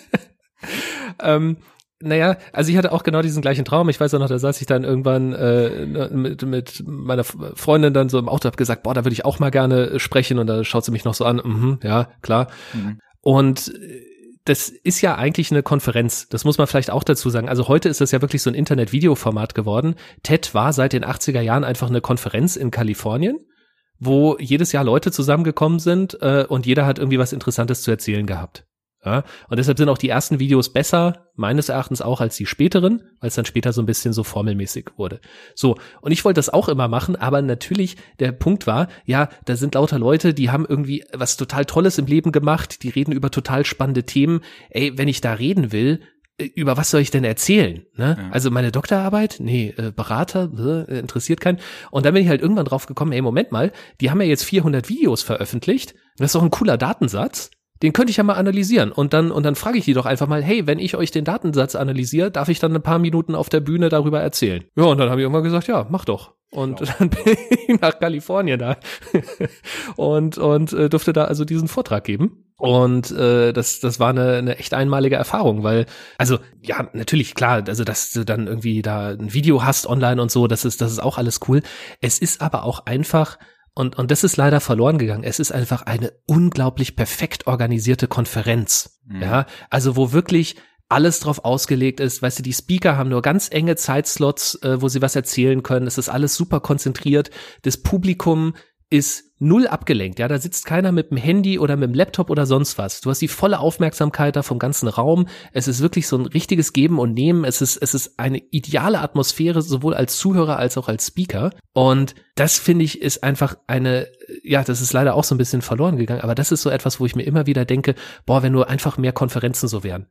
ähm, naja, also ich hatte auch genau diesen gleichen Traum. Ich weiß auch noch, da saß ich dann irgendwann äh, mit, mit meiner Freundin dann so im Auto, hab gesagt, boah, da würde ich auch mal gerne sprechen. Und da schaut sie mich noch so an, mhm, ja, klar. Mhm. Und das ist ja eigentlich eine Konferenz. Das muss man vielleicht auch dazu sagen. Also heute ist das ja wirklich so ein Internet-Video-Format geworden. TED war seit den 80er Jahren einfach eine Konferenz in Kalifornien, wo jedes Jahr Leute zusammengekommen sind äh, und jeder hat irgendwie was Interessantes zu erzählen gehabt. Ja, und deshalb sind auch die ersten Videos besser, meines Erachtens auch als die späteren, weil es dann später so ein bisschen so formelmäßig wurde. So, und ich wollte das auch immer machen, aber natürlich, der Punkt war, ja, da sind lauter Leute, die haben irgendwie was total Tolles im Leben gemacht, die reden über total spannende Themen. Ey, wenn ich da reden will, äh, über was soll ich denn erzählen? Ne? Ja. Also meine Doktorarbeit? Nee, äh, Berater, äh, interessiert keinen. Und dann bin ich halt irgendwann drauf gekommen, ey, Moment mal, die haben ja jetzt 400 Videos veröffentlicht. Das ist doch ein cooler Datensatz den könnte ich ja mal analysieren und dann und dann frage ich die doch einfach mal, hey, wenn ich euch den Datensatz analysiere, darf ich dann ein paar Minuten auf der Bühne darüber erzählen? Ja, und dann habe ich irgendwann gesagt, ja, mach doch. Und genau. dann bin ich nach Kalifornien da und und äh, durfte da also diesen Vortrag geben. Und äh, das, das war eine, eine echt einmalige Erfahrung, weil, also ja, natürlich, klar, also dass du dann irgendwie da ein Video hast online und so, das ist, das ist auch alles cool. Es ist aber auch einfach und, und das ist leider verloren gegangen. Es ist einfach eine unglaublich perfekt organisierte Konferenz. Mhm. Ja, also wo wirklich alles drauf ausgelegt ist. Weißt du, die Speaker haben nur ganz enge Zeitslots, äh, wo sie was erzählen können. Es ist alles super konzentriert. Das Publikum ist null abgelenkt. Ja, da sitzt keiner mit dem Handy oder mit dem Laptop oder sonst was. Du hast die volle Aufmerksamkeit da vom ganzen Raum. Es ist wirklich so ein richtiges Geben und Nehmen. Es ist, es ist eine ideale Atmosphäre, sowohl als Zuhörer als auch als Speaker. Und das finde ich ist einfach eine, ja, das ist leider auch so ein bisschen verloren gegangen. Aber das ist so etwas, wo ich mir immer wieder denke, boah, wenn nur einfach mehr Konferenzen so wären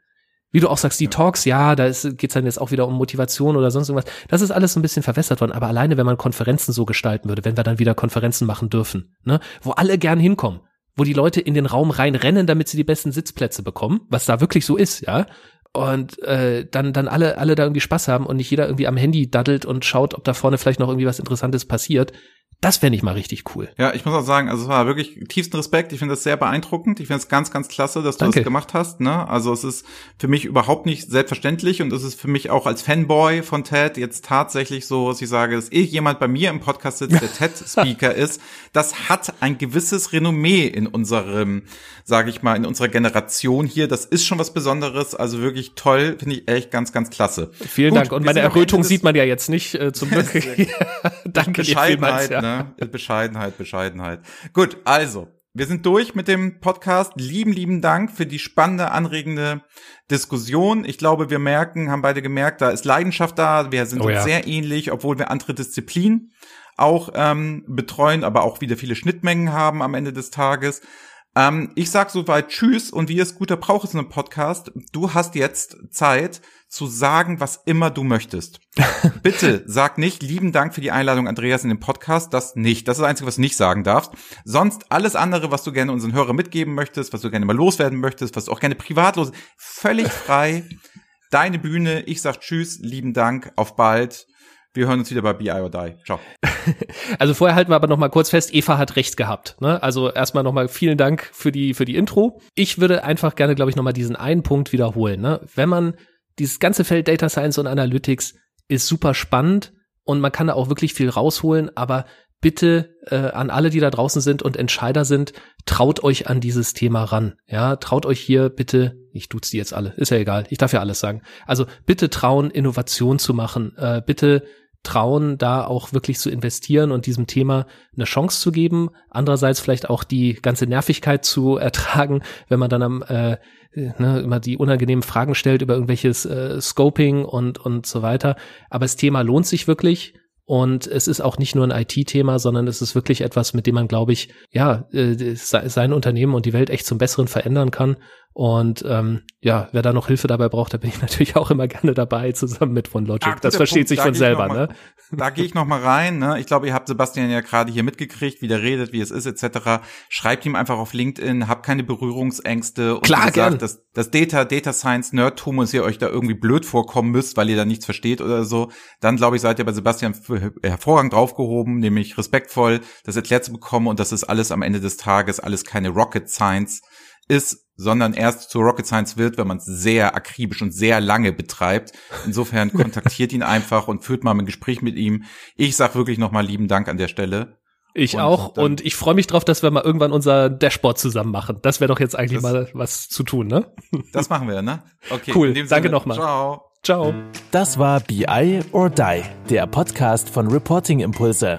wie du auch sagst, die. Talks, ja, da geht's dann jetzt auch wieder um Motivation oder sonst irgendwas. Das ist alles ein bisschen verwässert worden, aber alleine, wenn man Konferenzen so gestalten würde, wenn wir dann wieder Konferenzen machen dürfen, ne, wo alle gern hinkommen, wo die Leute in den Raum reinrennen, damit sie die besten Sitzplätze bekommen, was da wirklich so ist, ja, und äh, dann dann alle alle da irgendwie Spaß haben und nicht jeder irgendwie am Handy daddelt und schaut, ob da vorne vielleicht noch irgendwie was Interessantes passiert. Das fände ich mal richtig cool. Ja, ich muss auch sagen, also es war wirklich tiefsten Respekt. Ich finde das sehr beeindruckend. Ich finde es ganz, ganz klasse, dass du Danke. das gemacht hast. Ne? Also es ist für mich überhaupt nicht selbstverständlich und es ist für mich auch als Fanboy von TED jetzt tatsächlich so, dass ich sage, dass eh jemand bei mir im Podcast sitzt, der TED-Speaker ist. Das hat ein gewisses Renommee in unserem, sage ich mal, in unserer Generation hier. Das ist schon was Besonderes. Also wirklich toll, finde ich echt ganz, ganz klasse. Vielen Gut, Dank. Und meine Errötung sieht man ja jetzt nicht, äh, zum Glück. Danke dir vielmals. Ja ne? Bescheidenheit, Bescheidenheit. Gut, also, wir sind durch mit dem Podcast. Lieben, lieben Dank für die spannende, anregende Diskussion. Ich glaube, wir merken, haben beide gemerkt, da ist Leidenschaft da. Wir sind oh, ja. sehr ähnlich, obwohl wir andere Disziplinen auch ähm, betreuen, aber auch wieder viele Schnittmengen haben am Ende des Tages. Ähm, ich sag soweit Tschüss und wie es guter Brauch ist in einem Podcast, du hast jetzt Zeit zu sagen, was immer du möchtest. Bitte sag nicht, lieben Dank für die Einladung, Andreas, in den Podcast. Das nicht. Das ist das Einzige, was du nicht sagen darfst. Sonst alles andere, was du gerne unseren Hörern mitgeben möchtest, was du gerne mal loswerden möchtest, was du auch gerne privat los, völlig frei. Deine Bühne. Ich sag Tschüss, lieben Dank, auf bald. Wir hören uns wieder bei BI or Die. Ciao. Also vorher halten wir aber noch mal kurz fest, Eva hat recht gehabt. Ne? Also erstmal noch mal vielen Dank für die, für die Intro. Ich würde einfach gerne, glaube ich, noch mal diesen einen Punkt wiederholen. Ne? Wenn man dieses ganze Feld Data Science und Analytics ist super spannend und man kann da auch wirklich viel rausholen, aber bitte äh, an alle, die da draußen sind und Entscheider sind, traut euch an dieses Thema ran. Ja, traut euch hier bitte, ich tut's die jetzt alle, ist ja egal, ich darf ja alles sagen. Also bitte trauen, Innovation zu machen. Äh, bitte trauen, da auch wirklich zu investieren und diesem Thema eine Chance zu geben. Andererseits vielleicht auch die ganze Nervigkeit zu ertragen, wenn man dann am äh, ne, immer die unangenehmen Fragen stellt über irgendwelches äh, Scoping und und so weiter. Aber das Thema lohnt sich wirklich und es ist auch nicht nur ein IT-Thema, sondern es ist wirklich etwas, mit dem man, glaube ich, ja, äh, sein Unternehmen und die Welt echt zum Besseren verändern kann. Und ähm, ja, wer da noch Hilfe dabei braucht, da bin ich natürlich auch immer gerne dabei, zusammen mit von Logic. Ach, das versteht Punkt, sich von selber, ne? Da gehe ich noch mal rein. Ne? Ich glaube, ihr habt Sebastian ja gerade hier mitgekriegt, wie der redet, wie es ist, etc. Schreibt ihm einfach auf LinkedIn, habt keine Berührungsängste. Und Klar, gesagt. Das, das Data, Data Science Nerdtum, und ihr euch da irgendwie blöd vorkommen müsst, weil ihr da nichts versteht oder so, dann glaube ich, seid ihr bei Sebastian hervorragend draufgehoben, nämlich respektvoll, das erklärt zu bekommen und das ist alles am Ende des Tages alles keine Rocket Science ist, sondern erst zu Rocket Science wird, wenn man es sehr akribisch und sehr lange betreibt. Insofern kontaktiert ihn einfach und führt mal ein Gespräch mit ihm. Ich sag wirklich nochmal lieben Dank an der Stelle. Ich und auch und ich freue mich drauf, dass wir mal irgendwann unser Dashboard zusammen machen. Das wäre doch jetzt eigentlich mal was zu tun, ne? Das machen wir, ne? Okay. Cool. Danke nochmal. Ciao. Ciao. Das war BI or Die, der Podcast von Reporting Impulse.